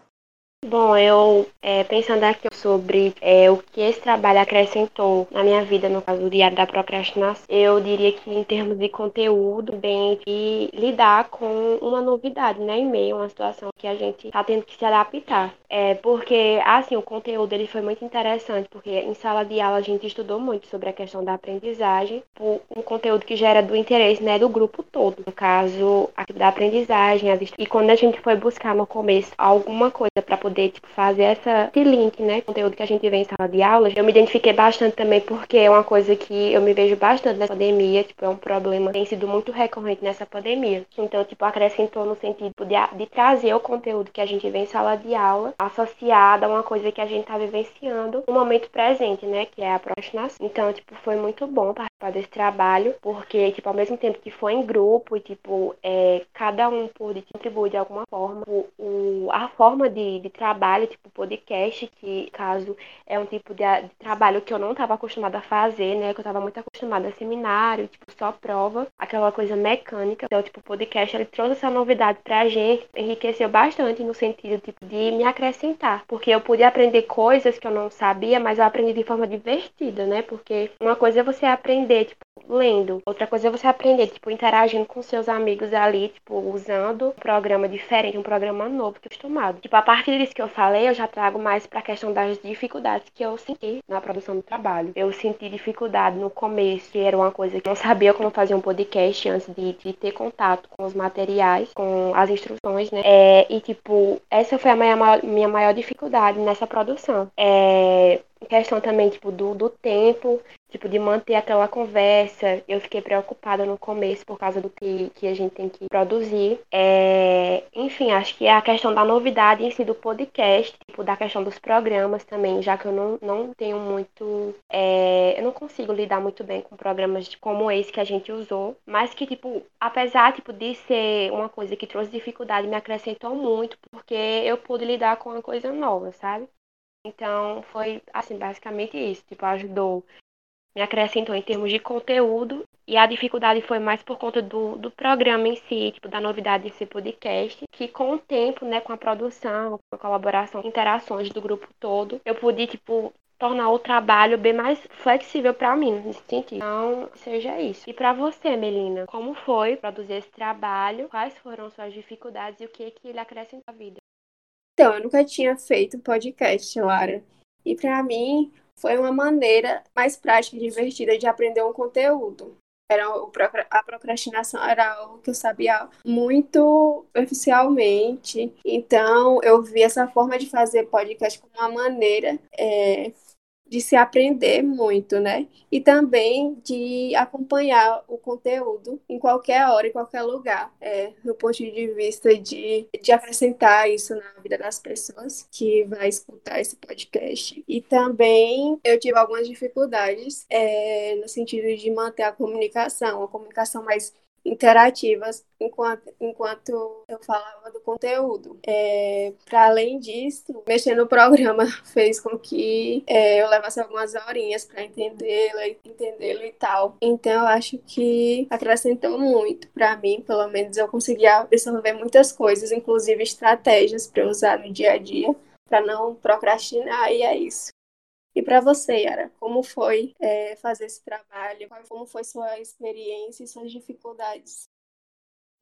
[SPEAKER 4] Bom, eu é, pensando aqui sobre é, o que esse trabalho acrescentou na minha vida, no caso do Diário da Procrastinação, eu diria que em termos de conteúdo, bem de lidar com uma novidade, né, em meio a uma situação que a gente está tendo que se adaptar. É, porque, assim, o conteúdo ele foi muito interessante, porque em sala de aula a gente estudou muito sobre a questão da aprendizagem, um conteúdo que gera do interesse, né, do grupo todo. No caso, da aprendizagem. E quando a gente foi buscar no começo alguma coisa para poder, tipo, fazer essa, esse link, né, conteúdo que a gente vê em sala de aula, eu me identifiquei bastante também porque é uma coisa que eu me vejo bastante nessa pandemia, tipo, é um problema que tem sido muito recorrente nessa pandemia. Então, tipo, acrescentou no sentido de, de trazer o conteúdo que a gente vê em sala de aula associado a uma coisa que a gente tá vivenciando no momento presente, né, que é a procrastinação. Então, tipo, foi muito bom desse trabalho, porque, tipo, ao mesmo tempo que foi em grupo e, tipo, é, cada um pôde contribuir de alguma forma, o, o a forma de, de trabalho, tipo, podcast, que, caso, é um tipo de, de trabalho que eu não estava acostumada a fazer, né, que eu estava muito acostumada a seminário, tipo, só prova, aquela coisa mecânica. Então, tipo, o podcast, ele trouxe essa novidade pra gente, enriqueceu bastante no sentido, tipo, de me acrescentar, porque eu pude aprender coisas que eu não sabia, mas eu aprendi de forma divertida, né, porque uma coisa é você aprender, tipo, lendo. Outra coisa é você aprender, tipo, interagindo com seus amigos ali, tipo, usando um programa diferente, um programa novo que acostumado. Tipo, a partir disso que eu falei, eu já trago mais pra questão das dificuldades que eu senti na produção do trabalho. Eu senti dificuldade no começo, que era uma coisa que eu não sabia como fazer um podcast antes de, de ter contato com os materiais, com as instruções, né? É, e, tipo, essa foi a minha, minha maior dificuldade nessa produção. É, questão também, tipo, do, do tempo, tipo, de manter aquela conversa. Eu fiquei preocupada no começo por causa do que, que a gente tem que produzir. É, enfim, acho que a questão da novidade em si do podcast, tipo, da questão dos programas também, já que eu não, não tenho muito. É, eu não consigo lidar muito bem com programas como esse que a gente usou, mas que, tipo, apesar, tipo, de ser uma coisa que trouxe dificuldade, me acrescentou muito, porque eu pude lidar com uma coisa nova, sabe? Então, foi, assim, basicamente isso. Tipo, ajudou, me acrescentou em termos de conteúdo. E a dificuldade foi mais por conta do, do programa em si, tipo, da novidade desse podcast. Que com o tempo, né, com a produção, com a colaboração, interações do grupo todo, eu pude, tipo, tornar o trabalho bem mais flexível para mim nesse sentido. Então, seja isso. E para você, Melina, como foi produzir esse trabalho? Quais foram suas dificuldades e o que que ele acrescentou à vida?
[SPEAKER 5] Então, eu nunca tinha feito podcast, Lara. E para mim foi uma maneira mais prática e divertida de aprender um conteúdo. Era a procrastinação era algo que eu sabia muito superficialmente. Então, eu vi essa forma de fazer podcast como uma maneira é, de se aprender muito, né? E também de acompanhar o conteúdo em qualquer hora, em qualquer lugar, é, no ponto de vista de, de acrescentar isso na vida das pessoas que vai escutar esse podcast. E também eu tive algumas dificuldades é, no sentido de manter a comunicação, a comunicação mais interativas enquanto, enquanto eu falava do conteúdo. É, Para além disso, mexer no programa fez com que é, eu levasse algumas horinhas para entendê-lo, entendê-lo e tal. Então, eu acho que acrescentou muito para mim, pelo menos eu conseguia absorver muitas coisas, inclusive estratégias para usar no dia a dia, para não procrastinar, e é isso. E para você, Yara, como foi é, fazer esse trabalho? Como foi sua experiência e suas dificuldades?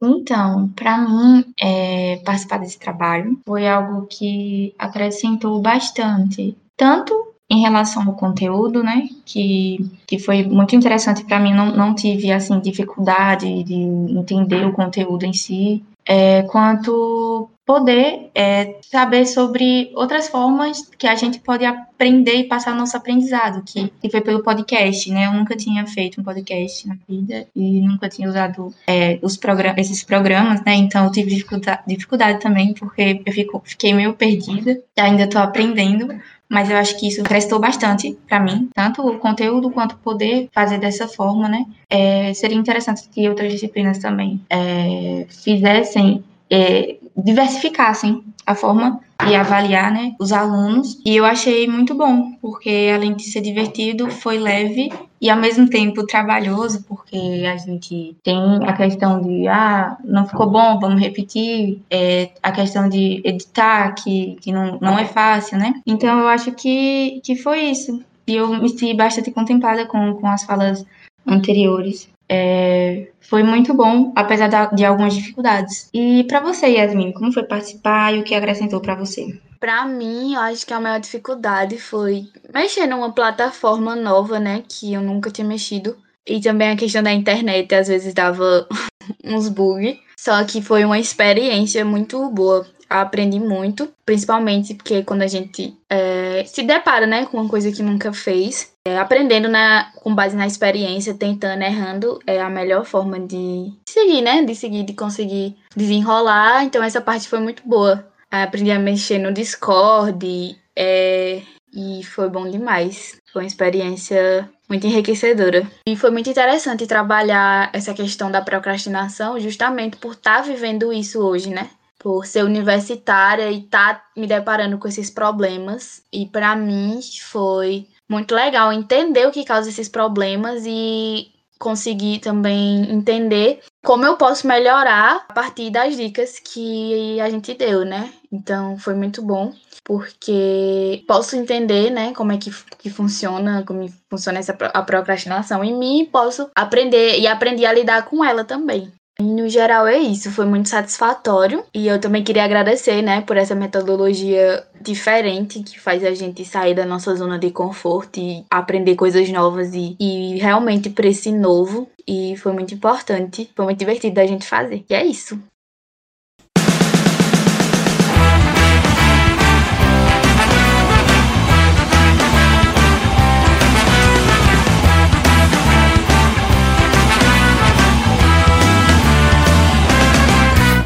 [SPEAKER 1] Então, para mim, é, participar desse trabalho foi algo que acrescentou bastante, tanto em relação ao conteúdo, né, que, que foi muito interessante para mim, não, não tive, assim, dificuldade de entender o conteúdo em si, é, quanto poder é, saber sobre outras formas que a gente pode aprender e passar nosso aprendizado, que, que foi pelo podcast, né? Eu nunca tinha feito um podcast na vida e nunca tinha usado é, os programas, esses programas, né? Então eu tive dificuldade, dificuldade também, porque eu fico, fiquei meio perdida, ainda estou aprendendo, mas eu acho que isso prestou bastante para mim, tanto o conteúdo quanto poder fazer dessa forma, né? É, seria interessante que outras disciplinas também é, fizessem é, diversificassem a forma e avaliar, né, os alunos. E eu achei muito bom, porque além de ser divertido, foi leve e ao mesmo tempo trabalhoso, porque a gente tem a questão de, ah, não ficou bom, vamos repetir, é, a questão de editar, que, que não, não é fácil, né? Então eu acho que, que foi isso. E eu me senti bastante contemplada com, com as falas anteriores. É, foi muito bom, apesar de algumas dificuldades. E para você, Yasmin, como foi participar e o que acrescentou para você?
[SPEAKER 3] Para mim, eu acho que a maior dificuldade foi mexer numa plataforma nova, né, que eu nunca tinha mexido. E também a questão da internet, às vezes dava uns bugs. Só que foi uma experiência muito boa aprendi muito, principalmente porque quando a gente é, se depara, né, com uma coisa que nunca fez, é, aprendendo na, com base na experiência, tentando, errando, é a melhor forma de seguir, né, de seguir, de conseguir desenrolar. Então essa parte foi muito boa. Aprendi a mexer no Discord é, e foi bom demais. Foi uma experiência muito enriquecedora. E foi muito interessante trabalhar essa questão da procrastinação justamente por estar tá vivendo isso hoje, né? Por ser universitária e tá me deparando com esses problemas. E para mim foi muito legal entender o que causa esses problemas e conseguir também entender como eu posso melhorar a partir das dicas que a gente deu, né? Então foi muito bom, porque posso entender, né, como é que, que funciona, como funciona essa a procrastinação em mim, posso aprender e aprender a lidar com ela também. No geral é isso, foi muito satisfatório e eu também queria agradecer, né, por essa metodologia diferente que faz a gente sair da nossa zona de conforto e aprender coisas novas e, e realmente para esse novo e foi muito importante, foi muito divertido da gente fazer. E é isso.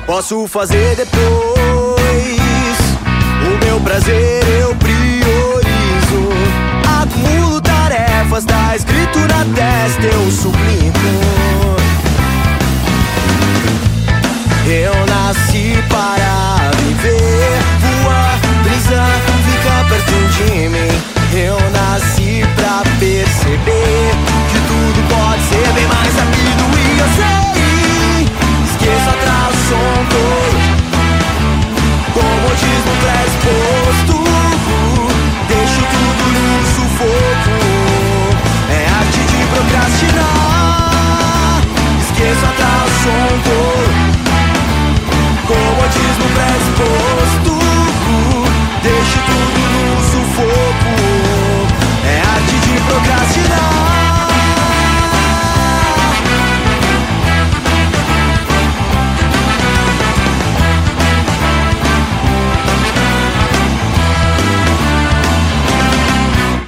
[SPEAKER 6] Posso fazer depois. O meu prazer eu priorizo. Acumulo tarefas, tá escrito na testa, eu sublimo. Eu nasci para viver, voar, brisar, ficar perto de mim. Eu nasci pra perceber que tudo pode ser bem mais rápido e eu sei. son faux Pour moi, j'suis mon